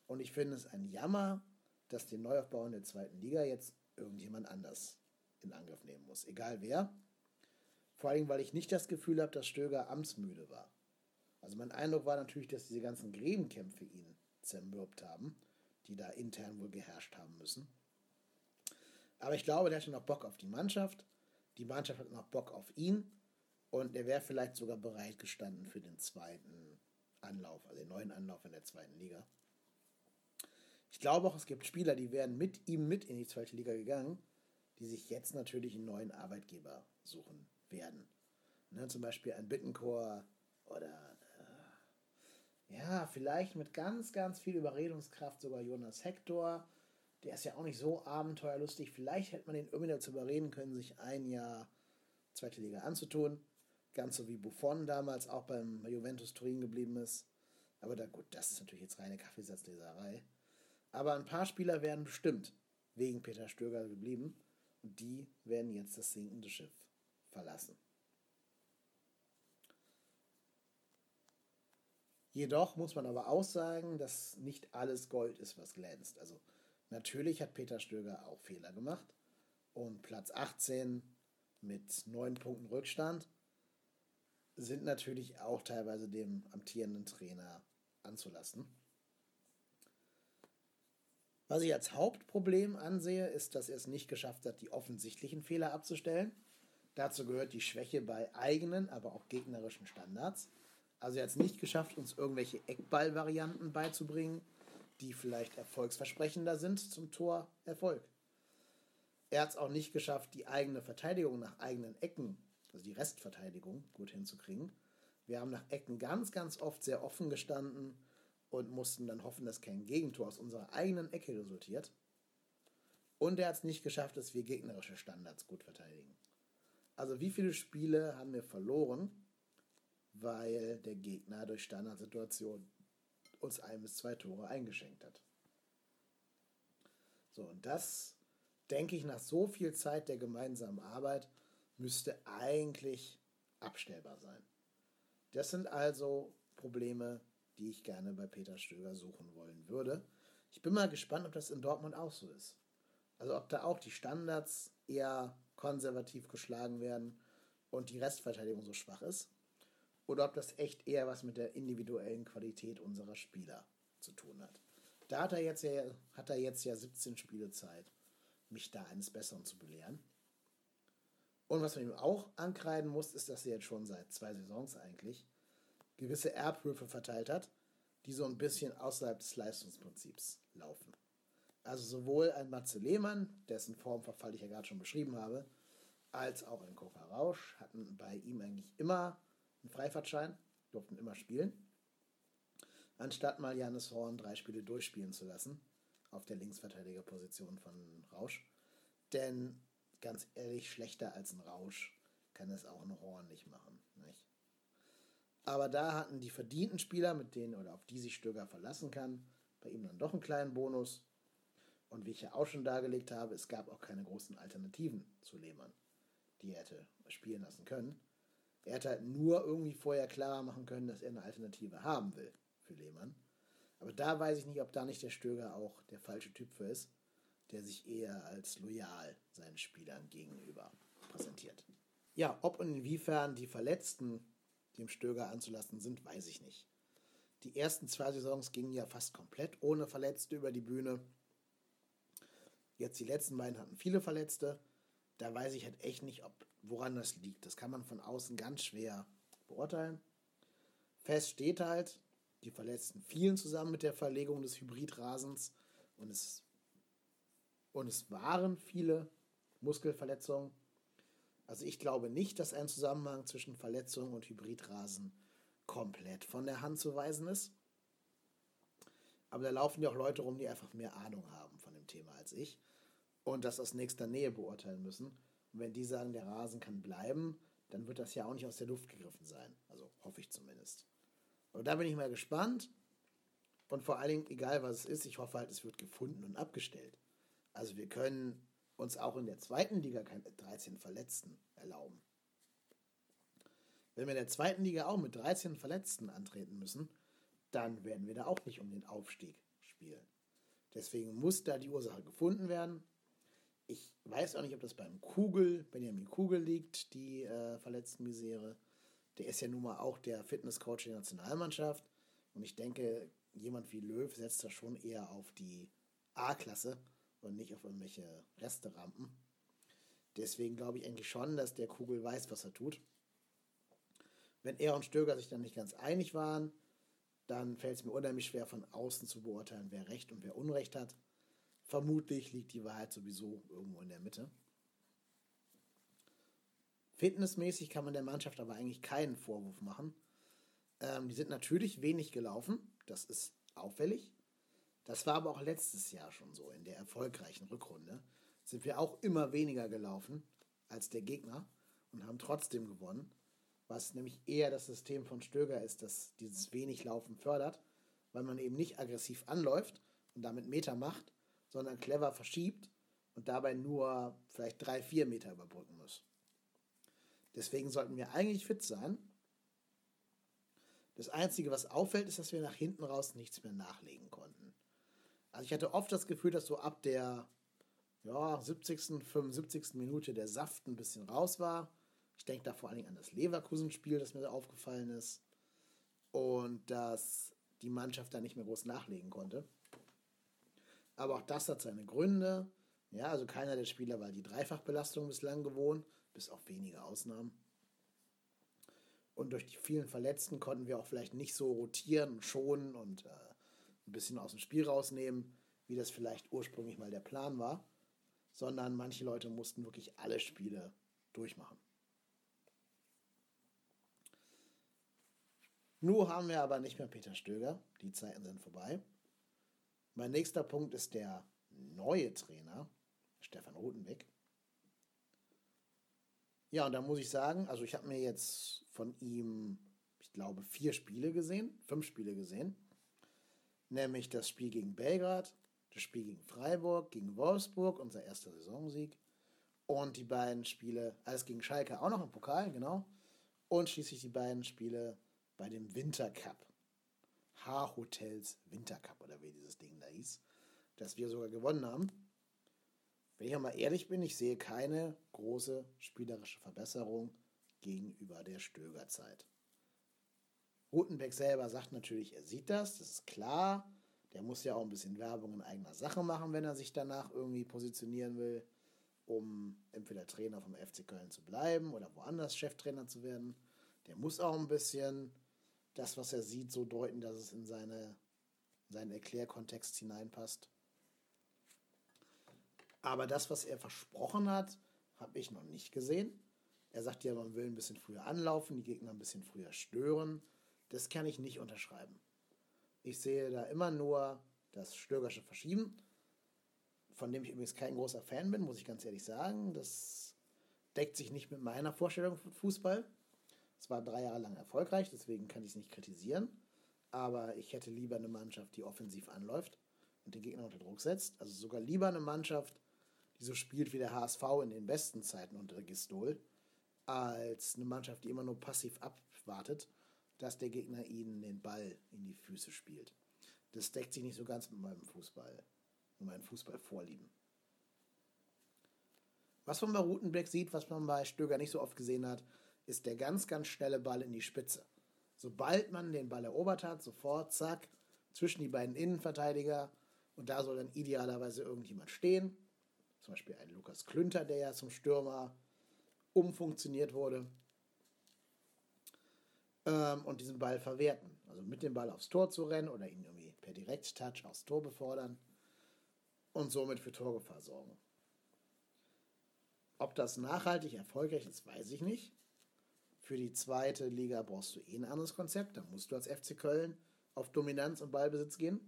Speaker 1: Und ich finde es ein Jammer, dass den Neuaufbau in der zweiten Liga jetzt irgendjemand anders in Angriff nehmen muss. Egal wer. Vor allem, weil ich nicht das Gefühl habe, dass Stöger amtsmüde war. Also mein Eindruck war natürlich, dass diese ganzen Gräbenkämpfe ihn zermürbt haben, die da intern wohl geherrscht haben müssen. Aber ich glaube, der hatte noch Bock auf die Mannschaft. Die Mannschaft hat noch Bock auf ihn. Und er wäre vielleicht sogar bereit gestanden für den zweiten Anlauf, also den neuen Anlauf in der zweiten Liga. Ich glaube auch, es gibt Spieler, die wären mit ihm mit in die zweite Liga gegangen, die sich jetzt natürlich einen neuen Arbeitgeber suchen werden. Ne, zum Beispiel ein Bittenchor oder äh, ja, vielleicht mit ganz, ganz viel Überredungskraft sogar Jonas Hector. Der ist ja auch nicht so abenteuerlustig. Vielleicht hätte man ihn irgendwie dazu überreden können, sich ein Jahr zweite Liga anzutun. Ganz so wie Buffon damals auch beim Juventus Turin geblieben ist. Aber da, gut, das ist natürlich jetzt reine Kaffeesatzleserei. Aber ein paar Spieler werden bestimmt wegen Peter Stöger geblieben. Und die werden jetzt das sinkende Schiff verlassen. Jedoch muss man aber auch sagen, dass nicht alles Gold ist, was glänzt. Also natürlich hat Peter Stöger auch Fehler gemacht. Und Platz 18 mit neun Punkten Rückstand sind natürlich auch teilweise dem amtierenden Trainer anzulassen. Was ich als Hauptproblem ansehe, ist, dass er es nicht geschafft hat, die offensichtlichen Fehler abzustellen. Dazu gehört die Schwäche bei eigenen, aber auch gegnerischen Standards. Also er hat es nicht geschafft, uns irgendwelche Eckballvarianten beizubringen, die vielleicht erfolgsversprechender sind zum Torerfolg. Er hat es auch nicht geschafft, die eigene Verteidigung nach eigenen Ecken, also die Restverteidigung, gut hinzukriegen. Wir haben nach Ecken ganz, ganz oft sehr offen gestanden und mussten dann hoffen, dass kein Gegentor aus unserer eigenen Ecke resultiert. Und er hat es nicht geschafft, dass wir gegnerische Standards gut verteidigen. Also wie viele Spiele haben wir verloren, weil der Gegner durch Standardsituationen uns ein bis zwei Tore eingeschenkt hat. So, und das, denke ich, nach so viel Zeit der gemeinsamen Arbeit müsste eigentlich abstellbar sein. Das sind also Probleme, die ich gerne bei Peter Stöger suchen wollen würde. Ich bin mal gespannt, ob das in Dortmund auch so ist. Also ob da auch die Standards eher konservativ geschlagen werden und die Restverteidigung so schwach ist. Oder ob das echt eher was mit der individuellen Qualität unserer Spieler zu tun hat. Da hat er jetzt ja, hat er jetzt ja 17 Spiele Zeit, mich da eines Besseren zu belehren. Und was man ihm auch ankreiden muss, ist, dass er jetzt schon seit zwei Saisons eigentlich gewisse Erbhöfe verteilt hat, die so ein bisschen außerhalb des Leistungsprinzips laufen. Also sowohl ein Matze Lehmann, dessen Formverfall ich ja gerade schon beschrieben habe, als auch ein Koka Rausch hatten bei ihm eigentlich immer einen Freifahrtschein, durften immer spielen, anstatt mal Janis Horn drei Spiele durchspielen zu lassen auf der Linksverteidigerposition von Rausch. Denn ganz ehrlich, schlechter als ein Rausch kann es auch ein Horn nicht machen. Nicht? Aber da hatten die verdienten Spieler, mit denen oder auf die sich Stöger verlassen kann, bei ihm dann doch einen kleinen Bonus. Und wie ich ja auch schon dargelegt habe, es gab auch keine großen Alternativen zu Lehmann, die er hätte spielen lassen können. Er hätte halt nur irgendwie vorher klarer machen können, dass er eine Alternative haben will für Lehmann. Aber da weiß ich nicht, ob da nicht der Stöger auch der falsche Typ für ist, der sich eher als loyal seinen Spielern gegenüber präsentiert. Ja, ob und inwiefern die Verletzten dem Stöger anzulassen sind, weiß ich nicht. Die ersten zwei Saisons gingen ja fast komplett ohne Verletzte über die Bühne. Jetzt die letzten beiden hatten viele Verletzte. Da weiß ich halt echt nicht, ob, woran das liegt. Das kann man von außen ganz schwer beurteilen. Fest steht halt, die Verletzten fielen zusammen mit der Verlegung des Hybridrasens und es, und es waren viele Muskelverletzungen. Also ich glaube nicht, dass ein Zusammenhang zwischen Verletzungen und Hybridrasen komplett von der Hand zu weisen ist. Aber da laufen ja auch Leute rum, die einfach mehr Ahnung haben von dem Thema als ich und das aus nächster Nähe beurteilen müssen. Und wenn die sagen, der Rasen kann bleiben, dann wird das ja auch nicht aus der Luft gegriffen sein. Also hoffe ich zumindest. Aber da bin ich mal gespannt. Und vor allen Dingen, egal was es ist, ich hoffe halt, es wird gefunden und abgestellt. Also wir können uns auch in der zweiten Liga keine 13 Verletzten erlauben. Wenn wir in der zweiten Liga auch mit 13 Verletzten antreten müssen, dann werden wir da auch nicht um den Aufstieg spielen. Deswegen muss da die Ursache gefunden werden. Ich weiß auch nicht, ob das beim Kugel, Benjamin Kugel liegt, die äh, Verletztenmisere. Der ist ja nun mal auch der Fitnesscoach der Nationalmannschaft. Und ich denke, jemand wie Löw setzt da schon eher auf die A-Klasse und nicht auf irgendwelche Resterampen. Deswegen glaube ich eigentlich schon, dass der Kugel weiß, was er tut. Wenn er und Stöger sich dann nicht ganz einig waren, dann fällt es mir unheimlich schwer, von außen zu beurteilen, wer Recht und wer Unrecht hat. Vermutlich liegt die Wahrheit sowieso irgendwo in der Mitte. Fitnessmäßig kann man der Mannschaft aber eigentlich keinen Vorwurf machen. Ähm, die sind natürlich wenig gelaufen, das ist auffällig. Das war aber auch letztes Jahr schon so. In der erfolgreichen Rückrunde sind wir auch immer weniger gelaufen als der Gegner und haben trotzdem gewonnen. Was nämlich eher das System von Stöger ist, das dieses wenig Laufen fördert, weil man eben nicht aggressiv anläuft und damit Meter macht, sondern clever verschiebt und dabei nur vielleicht drei, vier Meter überbrücken muss. Deswegen sollten wir eigentlich fit sein. Das Einzige, was auffällt, ist, dass wir nach hinten raus nichts mehr nachlegen konnten. Also ich hatte oft das Gefühl, dass so ab der ja, 70., 75. Minute der Saft ein bisschen raus war. Ich denke da vor allen Dingen an das Leverkusen-Spiel, das mir da aufgefallen ist. Und dass die Mannschaft da nicht mehr groß nachlegen konnte. Aber auch das hat seine Gründe. Ja, also keiner der Spieler war die Dreifachbelastung bislang gewohnt, bis auf wenige Ausnahmen. Und durch die vielen Verletzten konnten wir auch vielleicht nicht so rotieren und schonen und äh, ein bisschen aus dem Spiel rausnehmen, wie das vielleicht ursprünglich mal der Plan war, sondern manche Leute mussten wirklich alle Spiele durchmachen. Nur haben wir aber nicht mehr Peter Stöger, die Zeiten sind vorbei. Mein nächster Punkt ist der neue Trainer, Stefan Rutenbeck. Ja, und da muss ich sagen, also ich habe mir jetzt von ihm, ich glaube, vier Spiele gesehen, fünf Spiele gesehen nämlich das Spiel gegen Belgrad, das Spiel gegen Freiburg, gegen Wolfsburg, unser erster Saisonsieg und die beiden Spiele, alles gegen Schalke auch noch im Pokal, genau, und schließlich die beiden Spiele bei dem Wintercup. H-Hotels Wintercup oder wie dieses Ding da hieß, das wir sogar gewonnen haben. Wenn ich mal ehrlich bin, ich sehe keine große spielerische Verbesserung gegenüber der Stögerzeit. Rutenbeck selber sagt natürlich, er sieht das, das ist klar. Der muss ja auch ein bisschen Werbung in eigener Sache machen, wenn er sich danach irgendwie positionieren will, um entweder Trainer vom FC Köln zu bleiben oder woanders Cheftrainer zu werden. Der muss auch ein bisschen das, was er sieht, so deuten, dass es in, seine, in seinen Erklärkontext hineinpasst. Aber das, was er versprochen hat, habe ich noch nicht gesehen. Er sagt ja, man will ein bisschen früher anlaufen, die Gegner ein bisschen früher stören. Das kann ich nicht unterschreiben. Ich sehe da immer nur das stürgerische Verschieben, von dem ich übrigens kein großer Fan bin, muss ich ganz ehrlich sagen. Das deckt sich nicht mit meiner Vorstellung von Fußball. Es war drei Jahre lang erfolgreich, deswegen kann ich es nicht kritisieren. Aber ich hätte lieber eine Mannschaft, die offensiv anläuft und den Gegner unter Druck setzt. Also sogar lieber eine Mannschaft, die so spielt wie der HSV in den besten Zeiten unter Gistol, als eine Mannschaft, die immer nur passiv abwartet, dass der Gegner ihnen den Ball in die Füße spielt. Das deckt sich nicht so ganz mit meinem Fußball, mit meinen Fußballvorlieben. Was man bei Rutenbeck sieht, was man bei Stöger nicht so oft gesehen hat, ist der ganz, ganz schnelle Ball in die Spitze. Sobald man den Ball erobert hat, sofort, zack, zwischen die beiden Innenverteidiger und da soll dann idealerweise irgendjemand stehen. Zum Beispiel ein Lukas Klünter, der ja zum Stürmer umfunktioniert wurde. Ähm, und diesen Ball verwerten. Also mit dem Ball aufs Tor zu rennen oder ihn irgendwie per Direkttouch aufs Tor befordern und somit für Torgefahr sorgen. Ob das nachhaltig erfolgreich ist, weiß ich nicht. Für die zweite Liga brauchst du eh ein anderes Konzept. Da musst du als FC Köln auf Dominanz und Ballbesitz gehen.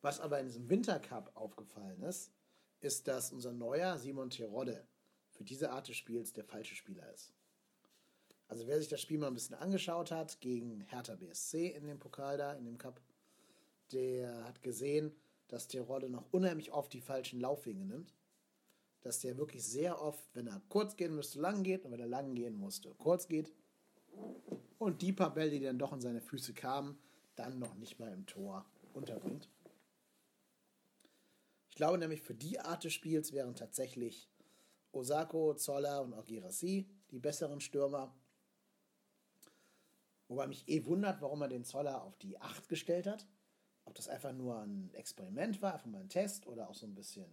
Speaker 1: Was aber in diesem Wintercup aufgefallen ist, ist, dass unser neuer Simon Terodde für diese Art des Spiels der falsche Spieler ist. Also wer sich das Spiel mal ein bisschen angeschaut hat gegen Hertha BSC in dem Pokal da, in dem Cup, der hat gesehen, dass Terodde noch unheimlich oft die falschen Laufwege nimmt dass der wirklich sehr oft, wenn er kurz gehen müsste, lang geht und wenn er lang gehen musste, kurz geht. Und die paar Bälle, die dann doch in seine Füße kamen, dann noch nicht mal im Tor unterbringt. Ich glaube nämlich, für die Art des Spiels wären tatsächlich Osako, Zoller und auch Girassi die besseren Stürmer. Wobei mich eh wundert, warum er den Zoller auf die 8 gestellt hat. Ob das einfach nur ein Experiment war, einfach mal ein Test oder auch so ein bisschen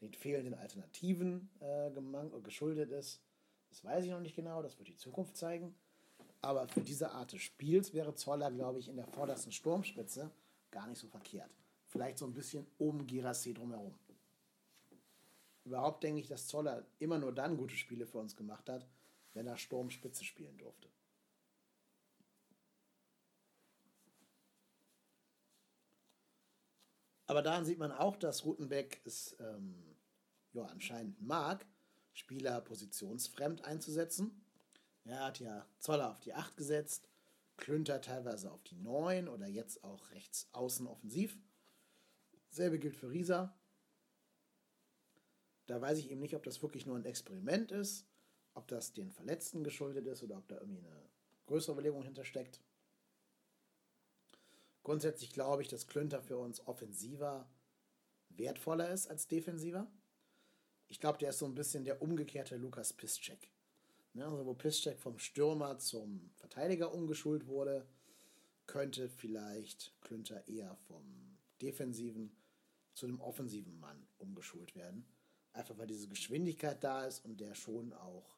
Speaker 1: den fehlenden Alternativen äh, geschuldet ist. Das weiß ich noch nicht genau, das wird die Zukunft zeigen. Aber für diese Art des Spiels wäre Zoller, glaube ich, in der vordersten Sturmspitze gar nicht so verkehrt. Vielleicht so ein bisschen um Girassi drumherum. Überhaupt denke ich, dass Zoller immer nur dann gute Spiele für uns gemacht hat, wenn er Sturmspitze spielen durfte. Aber daran sieht man auch, dass Rutenbeck es ähm, ja, anscheinend mag, Spieler positionsfremd einzusetzen. Er hat ja Zoller auf die 8 gesetzt, Klünter teilweise auf die 9 oder jetzt auch rechts außen offensiv. Selbe gilt für Risa. Da weiß ich eben nicht, ob das wirklich nur ein Experiment ist, ob das den Verletzten geschuldet ist oder ob da irgendwie eine größere Überlegung hintersteckt. Grundsätzlich glaube ich, dass Klünter für uns offensiver wertvoller ist als defensiver ich glaube, der ist so ein bisschen der umgekehrte Lukas Piszczek. Ne, also wo Piszczek vom Stürmer zum Verteidiger umgeschult wurde, könnte vielleicht Klünter eher vom defensiven zu einem offensiven Mann umgeschult werden. Einfach weil diese Geschwindigkeit da ist und der schon auch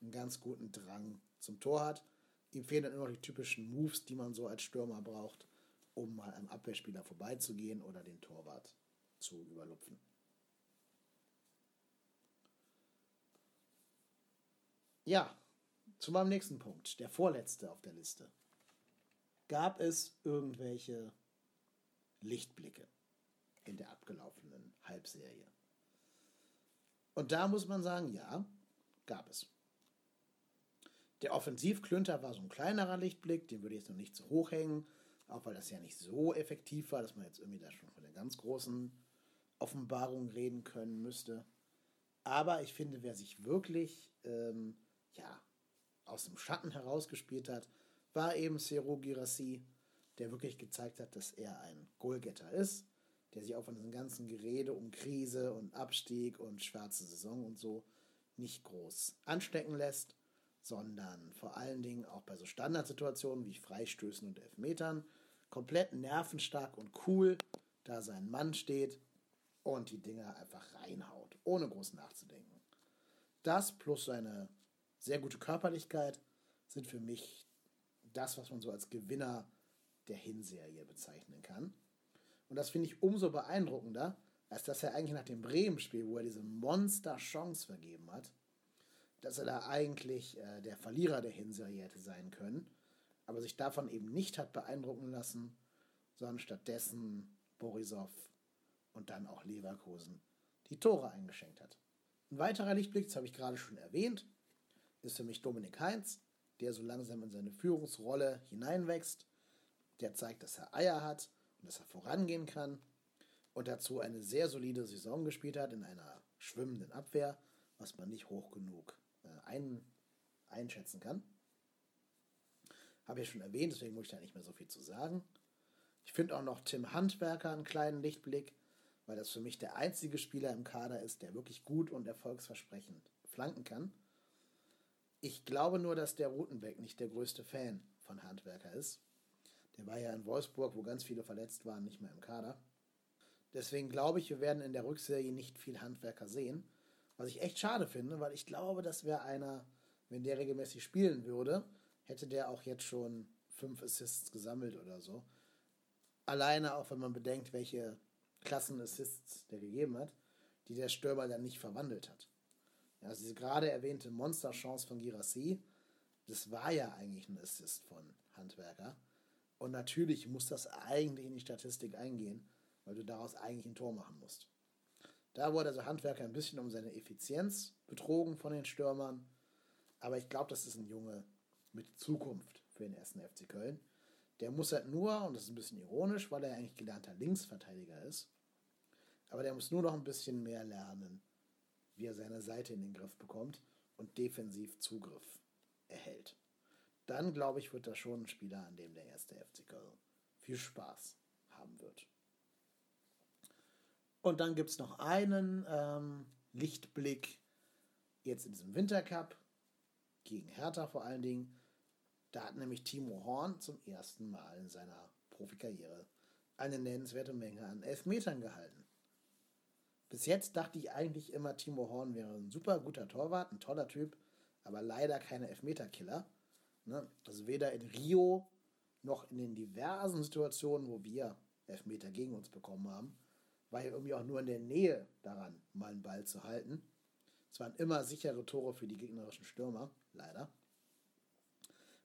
Speaker 1: einen ganz guten Drang zum Tor hat. Ihm fehlen dann immer noch die typischen Moves, die man so als Stürmer braucht, um mal am Abwehrspieler vorbeizugehen oder den Torwart zu überlupfen. Ja, zu meinem nächsten Punkt, der vorletzte auf der Liste. Gab es irgendwelche Lichtblicke in der abgelaufenen Halbserie? Und da muss man sagen, ja, gab es. Der Offensivklünter war so ein kleinerer Lichtblick, den würde ich jetzt noch nicht zu hoch hängen, auch weil das ja nicht so effektiv war, dass man jetzt irgendwie da schon von der ganz großen Offenbarung reden können müsste. Aber ich finde, wer sich wirklich ähm, ja, aus dem Schatten herausgespielt hat, war eben Sero Girassi, der wirklich gezeigt hat, dass er ein Goalgetter ist, der sich auch von diesem ganzen Gerede um Krise und Abstieg und schwarze Saison und so nicht groß anstecken lässt, sondern vor allen Dingen auch bei so Standardsituationen wie Freistößen und Elfmetern komplett nervenstark und cool da sein Mann steht und die Dinger einfach reinhaut, ohne groß nachzudenken. Das plus seine sehr gute Körperlichkeit sind für mich das, was man so als Gewinner der Hinserie bezeichnen kann. Und das finde ich umso beeindruckender, als dass er eigentlich nach dem Bremen-Spiel, wo er diese Monster-Chance vergeben hat, dass er da eigentlich äh, der Verlierer der Hinserie hätte sein können, aber sich davon eben nicht hat beeindrucken lassen, sondern stattdessen Borisov und dann auch Leverkusen die Tore eingeschenkt hat. Ein weiterer Lichtblick, das habe ich gerade schon erwähnt, ist für mich Dominik Heinz, der so langsam in seine Führungsrolle hineinwächst. Der zeigt, dass er Eier hat und dass er vorangehen kann. Und dazu eine sehr solide Saison gespielt hat in einer schwimmenden Abwehr, was man nicht hoch genug ein, einschätzen kann. Habe ich schon erwähnt, deswegen muss ich da nicht mehr so viel zu sagen. Ich finde auch noch Tim Handwerker einen kleinen Lichtblick, weil das für mich der einzige Spieler im Kader ist, der wirklich gut und erfolgsversprechend flanken kann. Ich glaube nur, dass der Rutenbeck nicht der größte Fan von Handwerker ist. Der war ja in Wolfsburg, wo ganz viele verletzt waren, nicht mehr im Kader. Deswegen glaube ich, wir werden in der Rückserie nicht viel Handwerker sehen. Was ich echt schade finde, weil ich glaube, das wäre einer, wenn der regelmäßig spielen würde, hätte der auch jetzt schon fünf Assists gesammelt oder so. Alleine auch, wenn man bedenkt, welche Klassenassists der gegeben hat, die der Stürmer dann nicht verwandelt hat. Also diese gerade erwähnte Monsterchance von Girassi, das war ja eigentlich ein Assist von Handwerker. Und natürlich muss das eigentlich in die Statistik eingehen, weil du daraus eigentlich ein Tor machen musst. Da wurde also Handwerker ein bisschen um seine Effizienz betrogen von den Stürmern. Aber ich glaube, das ist ein Junge mit Zukunft für den ersten FC Köln. Der muss halt nur, und das ist ein bisschen ironisch, weil er eigentlich gelernter Linksverteidiger ist, aber der muss nur noch ein bisschen mehr lernen, wie er seine Seite in den Griff bekommt und defensiv Zugriff erhält. Dann, glaube ich, wird er schon ein Spieler, an dem der erste FC Köln viel Spaß haben wird. Und dann gibt es noch einen ähm, Lichtblick jetzt in diesem Wintercup gegen Hertha vor allen Dingen. Da hat nämlich Timo Horn zum ersten Mal in seiner Profikarriere eine nennenswerte Menge an Elfmetern gehalten. Bis jetzt dachte ich eigentlich immer, Timo Horn wäre ein super guter Torwart, ein toller Typ, aber leider keine Elfmeterkiller. Ne? Also weder in Rio noch in den diversen Situationen, wo wir Elfmeter gegen uns bekommen haben, war er irgendwie auch nur in der Nähe daran, mal einen Ball zu halten. Es waren immer sichere Tore für die gegnerischen Stürmer, leider.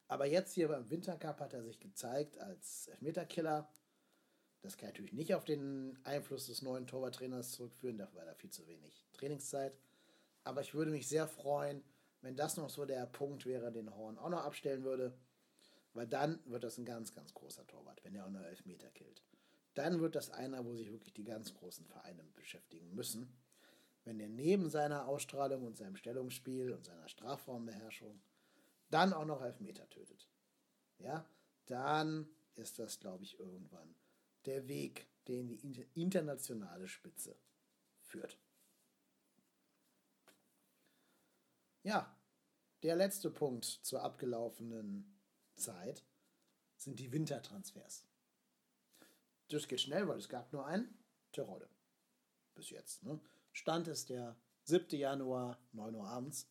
Speaker 1: Aber jetzt hier beim Wintercup hat er sich gezeigt als Elfmeterkiller. Das kann natürlich nicht auf den Einfluss des neuen Torwarttrainers zurückführen, dafür war da viel zu wenig Trainingszeit. Aber ich würde mich sehr freuen, wenn das noch so der Punkt wäre, den Horn auch noch abstellen würde. Weil dann wird das ein ganz, ganz großer Torwart, wenn er auch noch Elfmeter killt. Dann wird das einer, wo sich wirklich die ganz großen Vereine beschäftigen müssen. Wenn er neben seiner Ausstrahlung und seinem Stellungsspiel und seiner Strafraumbeherrschung dann auch noch Elfmeter tötet. Ja, dann ist das, glaube ich, irgendwann der Weg, der in die internationale Spitze führt. Ja, der letzte Punkt zur abgelaufenen Zeit sind die Wintertransfers. Das geht schnell, weil es gab nur einen, Terodde. Bis jetzt. Ne? Stand ist der 7. Januar, 9 Uhr abends.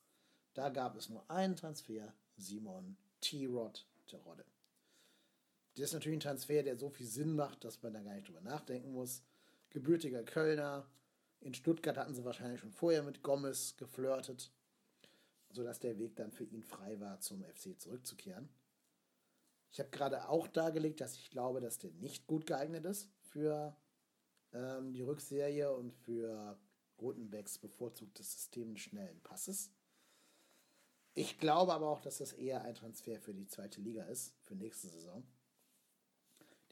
Speaker 1: Da gab es nur einen Transfer, Simon T-Rod Terodde. Das ist natürlich ein Transfer, der so viel Sinn macht, dass man da gar nicht drüber nachdenken muss. Gebürtiger Kölner. In Stuttgart hatten sie wahrscheinlich schon vorher mit Gomez geflirtet sodass der Weg dann für ihn frei war, zum FC zurückzukehren. Ich habe gerade auch dargelegt, dass ich glaube, dass der nicht gut geeignet ist für ähm, die Rückserie und für Rotenbecks bevorzugtes System schnellen Passes. Ich glaube aber auch, dass das eher ein Transfer für die zweite Liga ist, für nächste Saison.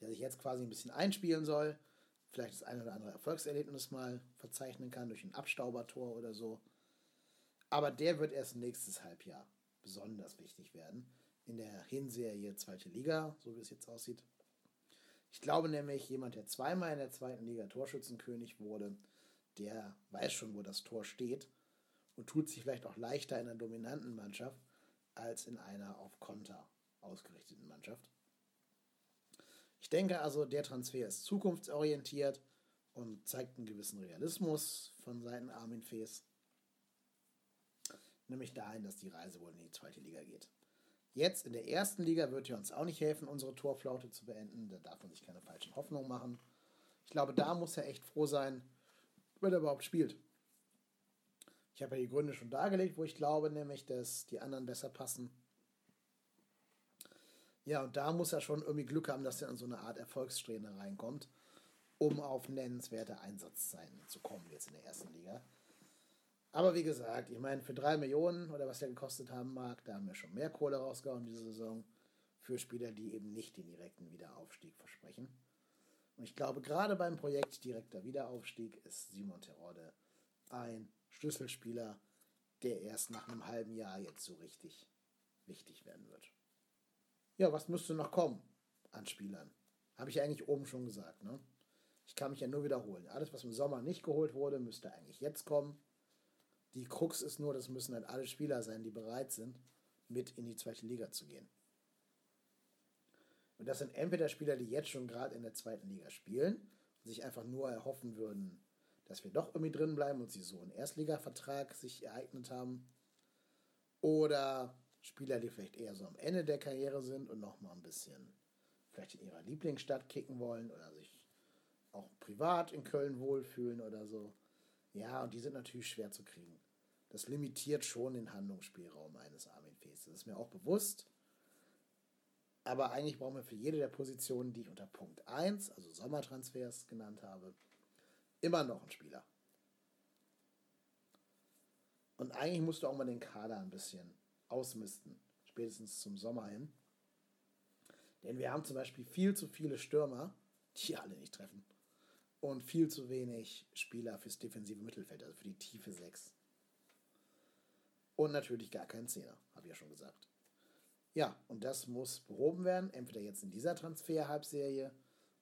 Speaker 1: Der sich jetzt quasi ein bisschen einspielen soll, vielleicht das eine oder andere Erfolgserlebnis mal verzeichnen kann durch ein Abstaubertor oder so. Aber der wird erst nächstes Halbjahr besonders wichtig werden. In der Hinserie zweite Liga, so wie es jetzt aussieht. Ich glaube nämlich, jemand, der zweimal in der zweiten Liga Torschützenkönig wurde, der weiß schon, wo das Tor steht und tut sich vielleicht auch leichter in einer dominanten Mannschaft als in einer auf Konter ausgerichteten Mannschaft. Ich denke also, der Transfer ist zukunftsorientiert und zeigt einen gewissen Realismus von Seiten Armin Fees nämlich dahin, dass die Reise wohl in die zweite Liga geht. Jetzt in der ersten Liga wird er uns auch nicht helfen, unsere Torflaute zu beenden. Da darf man sich keine falschen Hoffnungen machen. Ich glaube, da muss er echt froh sein, wenn er überhaupt spielt. Ich habe ja die Gründe schon dargelegt, wo ich glaube, nämlich, dass die anderen besser passen. Ja, und da muss er schon irgendwie Glück haben, dass er in so eine Art Erfolgssträhne reinkommt, um auf nennenswerte Einsatzzeiten zu kommen, jetzt in der ersten Liga. Aber wie gesagt, ich meine, für drei Millionen oder was der gekostet haben mag, da haben wir schon mehr Kohle rausgehauen diese Saison für Spieler, die eben nicht den direkten Wiederaufstieg versprechen. Und ich glaube, gerade beim Projekt direkter Wiederaufstieg ist Simon Terode ein Schlüsselspieler, der erst nach einem halben Jahr jetzt so richtig wichtig werden wird. Ja, was müsste noch kommen an Spielern? Habe ich eigentlich oben schon gesagt, ne? Ich kann mich ja nur wiederholen. Alles, was im Sommer nicht geholt wurde, müsste eigentlich jetzt kommen. Die Krux ist nur, das müssen halt alle Spieler sein, die bereit sind, mit in die zweite Liga zu gehen. Und das sind entweder Spieler, die jetzt schon gerade in der zweiten Liga spielen und sich einfach nur erhoffen würden, dass wir doch irgendwie drin bleiben und sie so einen Erstligavertrag sich ereignet haben. Oder Spieler, die vielleicht eher so am Ende der Karriere sind und noch mal ein bisschen vielleicht in ihrer Lieblingsstadt kicken wollen oder sich auch privat in Köln wohlfühlen oder so. Ja, und die sind natürlich schwer zu kriegen. Das limitiert schon den Handlungsspielraum eines Armin Fees. Das ist mir auch bewusst. Aber eigentlich brauchen wir für jede der Positionen, die ich unter Punkt 1, also Sommertransfers genannt habe, immer noch einen Spieler. Und eigentlich musst du auch mal den Kader ein bisschen ausmisten, spätestens zum Sommer hin. Denn wir haben zum Beispiel viel zu viele Stürmer, die alle nicht treffen. Und viel zu wenig Spieler fürs defensive Mittelfeld, also für die tiefe 6. Und natürlich gar keinen Zehner, habe ich ja schon gesagt. Ja, und das muss behoben werden, entweder jetzt in dieser Transfer-Halbserie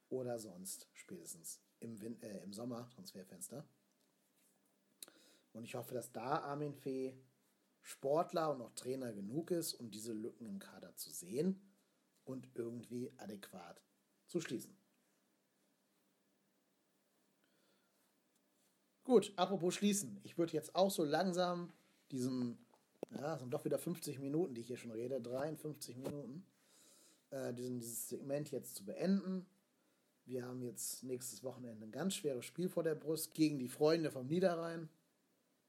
Speaker 1: oder sonst spätestens im, Win äh, im Sommer Transferfenster. Und ich hoffe, dass da Armin Fee Sportler und auch Trainer genug ist, um diese Lücken im Kader zu sehen und irgendwie adäquat zu schließen. Gut, apropos schließen. Ich würde jetzt auch so langsam diesen, ja, sind doch wieder 50 Minuten, die ich hier schon rede, 53 Minuten, äh, diesen, dieses Segment jetzt zu beenden. Wir haben jetzt nächstes Wochenende ein ganz schweres Spiel vor der Brust gegen die Freunde vom Niederrhein.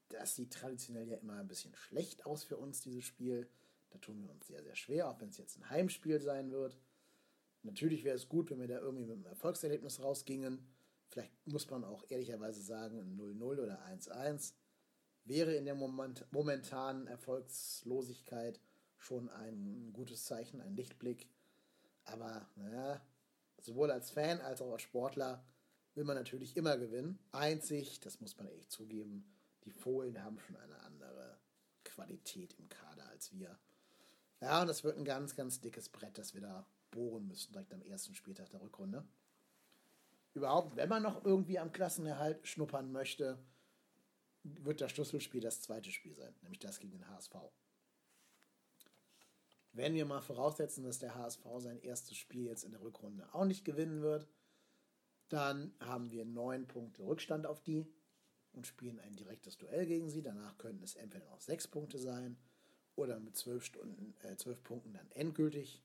Speaker 1: Das sieht traditionell ja immer ein bisschen schlecht aus für uns, dieses Spiel. Da tun wir uns sehr, sehr schwer, auch wenn es jetzt ein Heimspiel sein wird. Natürlich wäre es gut, wenn wir da irgendwie mit einem Erfolgserlebnis rausgingen. Vielleicht muss man auch ehrlicherweise sagen, ein 0-0 oder 1-1 wäre in der moment momentanen Erfolgslosigkeit schon ein gutes Zeichen, ein Lichtblick. Aber naja, sowohl als Fan als auch als Sportler will man natürlich immer gewinnen. Einzig, das muss man echt zugeben, die Fohlen haben schon eine andere Qualität im Kader als wir. Ja, und das wird ein ganz, ganz dickes Brett, das wir da bohren müssen, direkt am ersten Spieltag der Rückrunde. Überhaupt, wenn man noch irgendwie am Klassenerhalt schnuppern möchte, wird das Schlüsselspiel das zweite Spiel sein, nämlich das gegen den HSV. Wenn wir mal voraussetzen, dass der HSV sein erstes Spiel jetzt in der Rückrunde auch nicht gewinnen wird, dann haben wir neun Punkte Rückstand auf die und spielen ein direktes Duell gegen sie. Danach könnten es entweder noch sechs Punkte sein oder mit zwölf, Stunden, äh, zwölf Punkten dann endgültig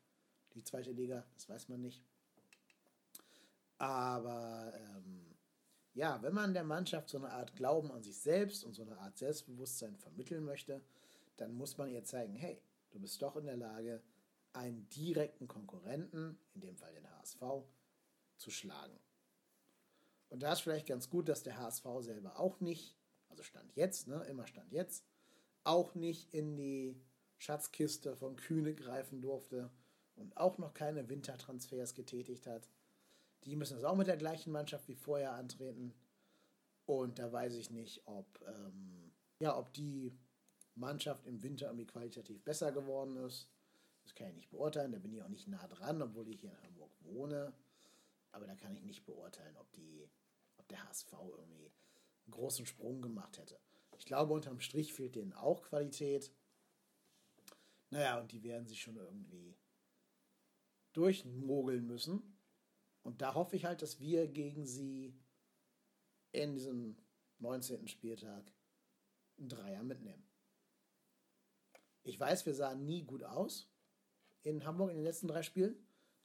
Speaker 1: die zweite Liga. Das weiß man nicht. Aber ähm, ja, wenn man der Mannschaft so eine Art Glauben an sich selbst und so eine Art Selbstbewusstsein vermitteln möchte, dann muss man ihr zeigen, hey, du bist doch in der Lage, einen direkten Konkurrenten, in dem Fall den HSV, zu schlagen. Und da ist vielleicht ganz gut, dass der HSV selber auch nicht, also Stand jetzt, ne, immer Stand jetzt, auch nicht in die Schatzkiste von Kühne greifen durfte und auch noch keine Wintertransfers getätigt hat. Die müssen das auch mit der gleichen Mannschaft wie vorher antreten. Und da weiß ich nicht, ob, ähm, ja, ob die Mannschaft im Winter irgendwie qualitativ besser geworden ist. Das kann ich nicht beurteilen. Da bin ich auch nicht nah dran, obwohl ich hier in Hamburg wohne. Aber da kann ich nicht beurteilen, ob, die, ob der HSV irgendwie einen großen Sprung gemacht hätte. Ich glaube, unterm Strich fehlt denen auch Qualität. Naja, und die werden sich schon irgendwie durchmogeln müssen. Und da hoffe ich halt, dass wir gegen sie in diesem 19. Spieltag einen Dreier mitnehmen. Ich weiß, wir sahen nie gut aus in Hamburg in den letzten drei Spielen.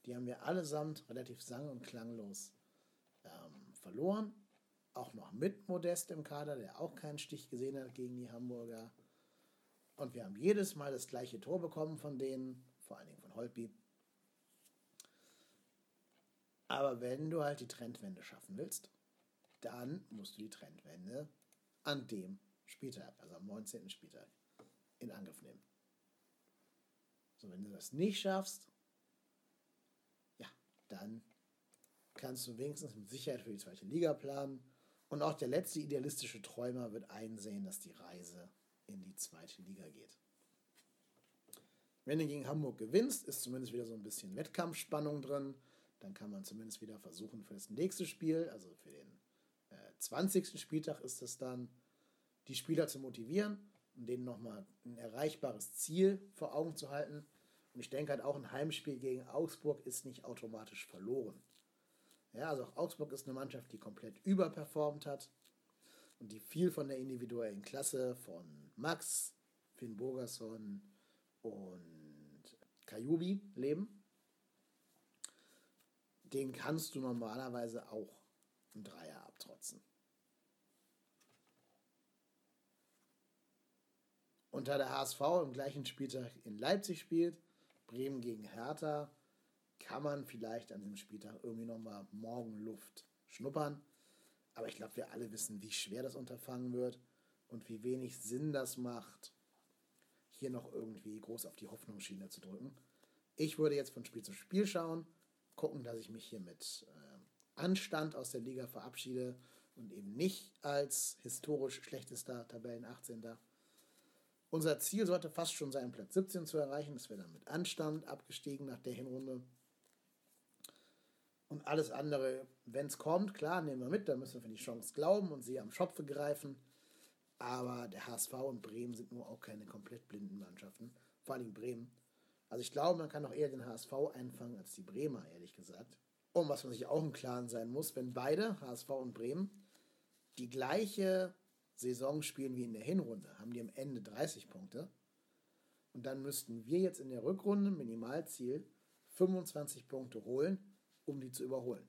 Speaker 1: Die haben wir allesamt relativ sang- und klanglos ähm, verloren. Auch noch mit Modest im Kader, der auch keinen Stich gesehen hat gegen die Hamburger. Und wir haben jedes Mal das gleiche Tor bekommen von denen, vor allen Dingen von Holtby. Aber wenn du halt die Trendwende schaffen willst, dann musst du die Trendwende an dem Spieltag, also am 19. Spieltag, in Angriff nehmen. So, wenn du das nicht schaffst, ja, dann kannst du wenigstens mit Sicherheit für die zweite Liga planen. Und auch der letzte idealistische Träumer wird einsehen, dass die Reise in die zweite Liga geht. Wenn du gegen Hamburg gewinnst, ist zumindest wieder so ein bisschen Wettkampfspannung drin. Dann kann man zumindest wieder versuchen für das nächste Spiel, also für den äh, 20. Spieltag ist es dann, die Spieler zu motivieren und denen nochmal ein erreichbares Ziel vor Augen zu halten. Und ich denke halt auch ein Heimspiel gegen Augsburg ist nicht automatisch verloren. Ja, also auch Augsburg ist eine Mannschaft, die komplett überperformt hat und die viel von der individuellen Klasse von Max, Finn Bogerson und Kajubi leben. Den kannst du normalerweise auch ein Dreier abtrotzen. Und da der HSV im gleichen Spieltag in Leipzig spielt, Bremen gegen Hertha, kann man vielleicht an dem Spieltag irgendwie nochmal Morgenluft schnuppern. Aber ich glaube, wir alle wissen, wie schwer das Unterfangen wird und wie wenig Sinn das macht, hier noch irgendwie groß auf die Hoffnungsschiene zu drücken. Ich würde jetzt von Spiel zu Spiel schauen, gucken, dass ich mich hier mit äh, Anstand aus der Liga verabschiede und eben nicht als historisch schlechtester Tabellen 18. Unser Ziel sollte fast schon sein, Platz 17 zu erreichen. Das wäre dann mit Anstand abgestiegen nach der Hinrunde. Und alles andere, wenn es kommt, klar, nehmen wir mit. Da müssen wir für die Chance glauben und sie am Schopfe greifen. Aber der HSV und Bremen sind nur auch keine komplett blinden Mannschaften. Vor allem Bremen. Also ich glaube, man kann auch eher den HSV einfangen als die Bremer, ehrlich gesagt. Und was man sich auch im Klaren sein muss, wenn beide, HSV und Bremen, die gleiche Saison spielen wie in der Hinrunde, haben die am Ende 30 Punkte. Und dann müssten wir jetzt in der Rückrunde Minimalziel 25 Punkte holen, um die zu überholen.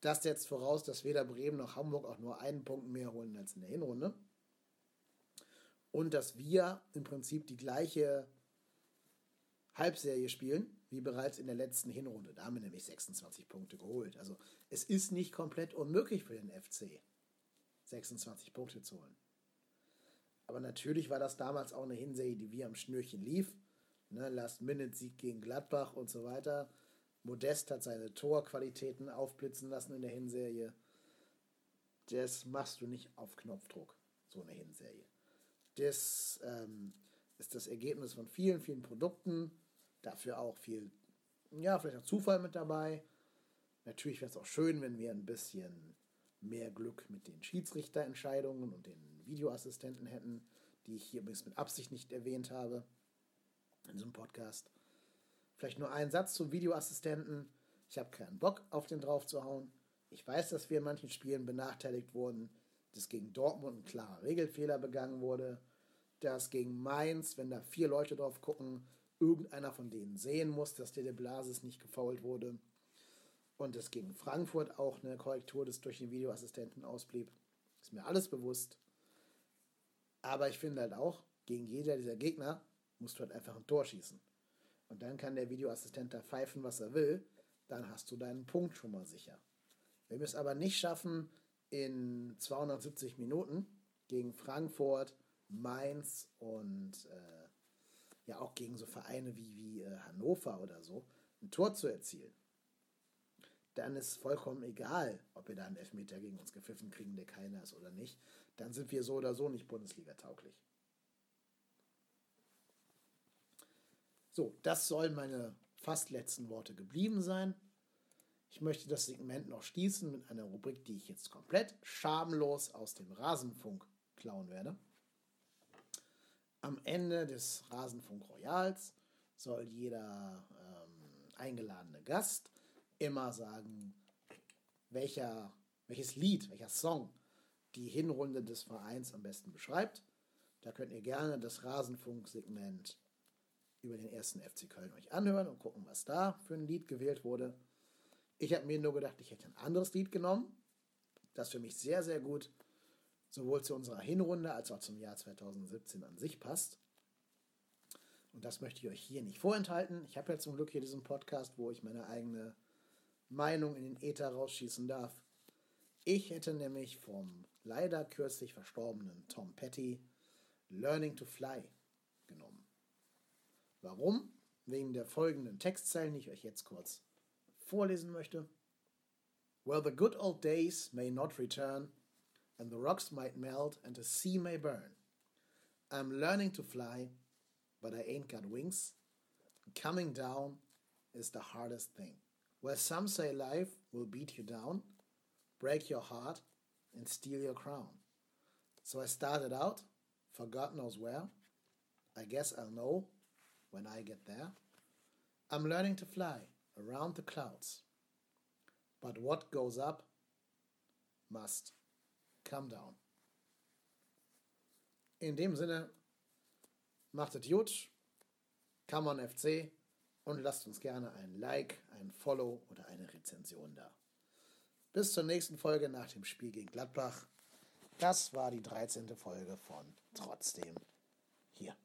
Speaker 1: Das setzt voraus, dass weder Bremen noch Hamburg auch nur einen Punkt mehr holen als in der Hinrunde. Und dass wir im Prinzip die gleiche Halbserie spielen, wie bereits in der letzten Hinrunde. Da haben wir nämlich 26 Punkte geholt. Also es ist nicht komplett unmöglich für den FC. 26 Punkte zu holen. Aber natürlich war das damals auch eine Hinserie, die wie am Schnürchen lief. Ne, Last-Minute-Sieg gegen Gladbach und so weiter. Modest hat seine Torqualitäten aufblitzen lassen in der Hinserie. Das machst du nicht auf Knopfdruck, so eine Hinserie. Das ähm, ist das Ergebnis von vielen, vielen Produkten. Dafür auch viel, ja, vielleicht auch Zufall mit dabei. Natürlich wäre es auch schön, wenn wir ein bisschen mehr Glück mit den Schiedsrichterentscheidungen und den Videoassistenten hätten, die ich hier übrigens mit Absicht nicht erwähnt habe in diesem Podcast. Vielleicht nur ein Satz zum Videoassistenten. Ich habe keinen Bock, auf den drauf zu hauen. Ich weiß, dass wir in manchen Spielen benachteiligt wurden, dass gegen Dortmund ein klarer Regelfehler begangen wurde, dass gegen Mainz, wenn da vier Leute drauf gucken, irgendeiner von denen sehen muss, dass der de Blasis nicht gefault wurde und es gegen Frankfurt auch eine Korrektur des durch den Videoassistenten ausblieb. Ist mir alles bewusst. Aber ich finde halt auch, gegen jeder dieser Gegner musst du halt einfach ein Tor schießen. Und dann kann der Videoassistent da pfeifen, was er will. Dann hast du deinen Punkt schon mal sicher. Wenn wir es aber nicht schaffen, in 270 Minuten gegen Frankfurt, Mainz und äh, ja auch gegen so Vereine wie, wie äh, Hannover oder so ein Tor zu erzielen, dann ist vollkommen egal, ob wir da einen Elfmeter gegen uns gepfiffen kriegen, der keiner ist oder nicht. Dann sind wir so oder so nicht Bundesliga tauglich. So, das sollen meine fast letzten Worte geblieben sein. Ich möchte das Segment noch schließen mit einer Rubrik, die ich jetzt komplett schamlos aus dem Rasenfunk klauen werde. Am Ende des Rasenfunk Royals soll jeder ähm, eingeladene Gast immer sagen, welcher, welches Lied, welcher Song die Hinrunde des Vereins am besten beschreibt. Da könnt ihr gerne das Rasenfunk-Segment über den ersten FC Köln euch anhören und gucken, was da für ein Lied gewählt wurde. Ich habe mir nur gedacht, ich hätte ein anderes Lied genommen, das für mich sehr, sehr gut sowohl zu unserer Hinrunde als auch zum Jahr 2017 an sich passt. Und das möchte ich euch hier nicht vorenthalten. Ich habe ja zum Glück hier diesen Podcast, wo ich meine eigene Meinung in den Äther rausschießen darf. Ich hätte nämlich vom leider kürzlich verstorbenen Tom Petty Learning to Fly genommen. Warum? Wegen der folgenden Textzeilen, die ich euch jetzt kurz vorlesen möchte. Well, the good old days may not return, and the rocks might melt, and the sea may burn. I'm learning to fly, but I ain't got wings. Coming down is the hardest thing. Where some say life will beat you down, break your heart, and steal your crown. So I started out, for God knows where. I guess I'll know when I get there. I'm learning to fly around the clouds. But what goes up must come down. In dem Sinne, macht es gut, on FC und lasst uns gerne ein Like, ein Follow oder eine Rezension da. Bis zur nächsten Folge nach dem Spiel gegen Gladbach. Das war die 13. Folge von Trotzdem hier.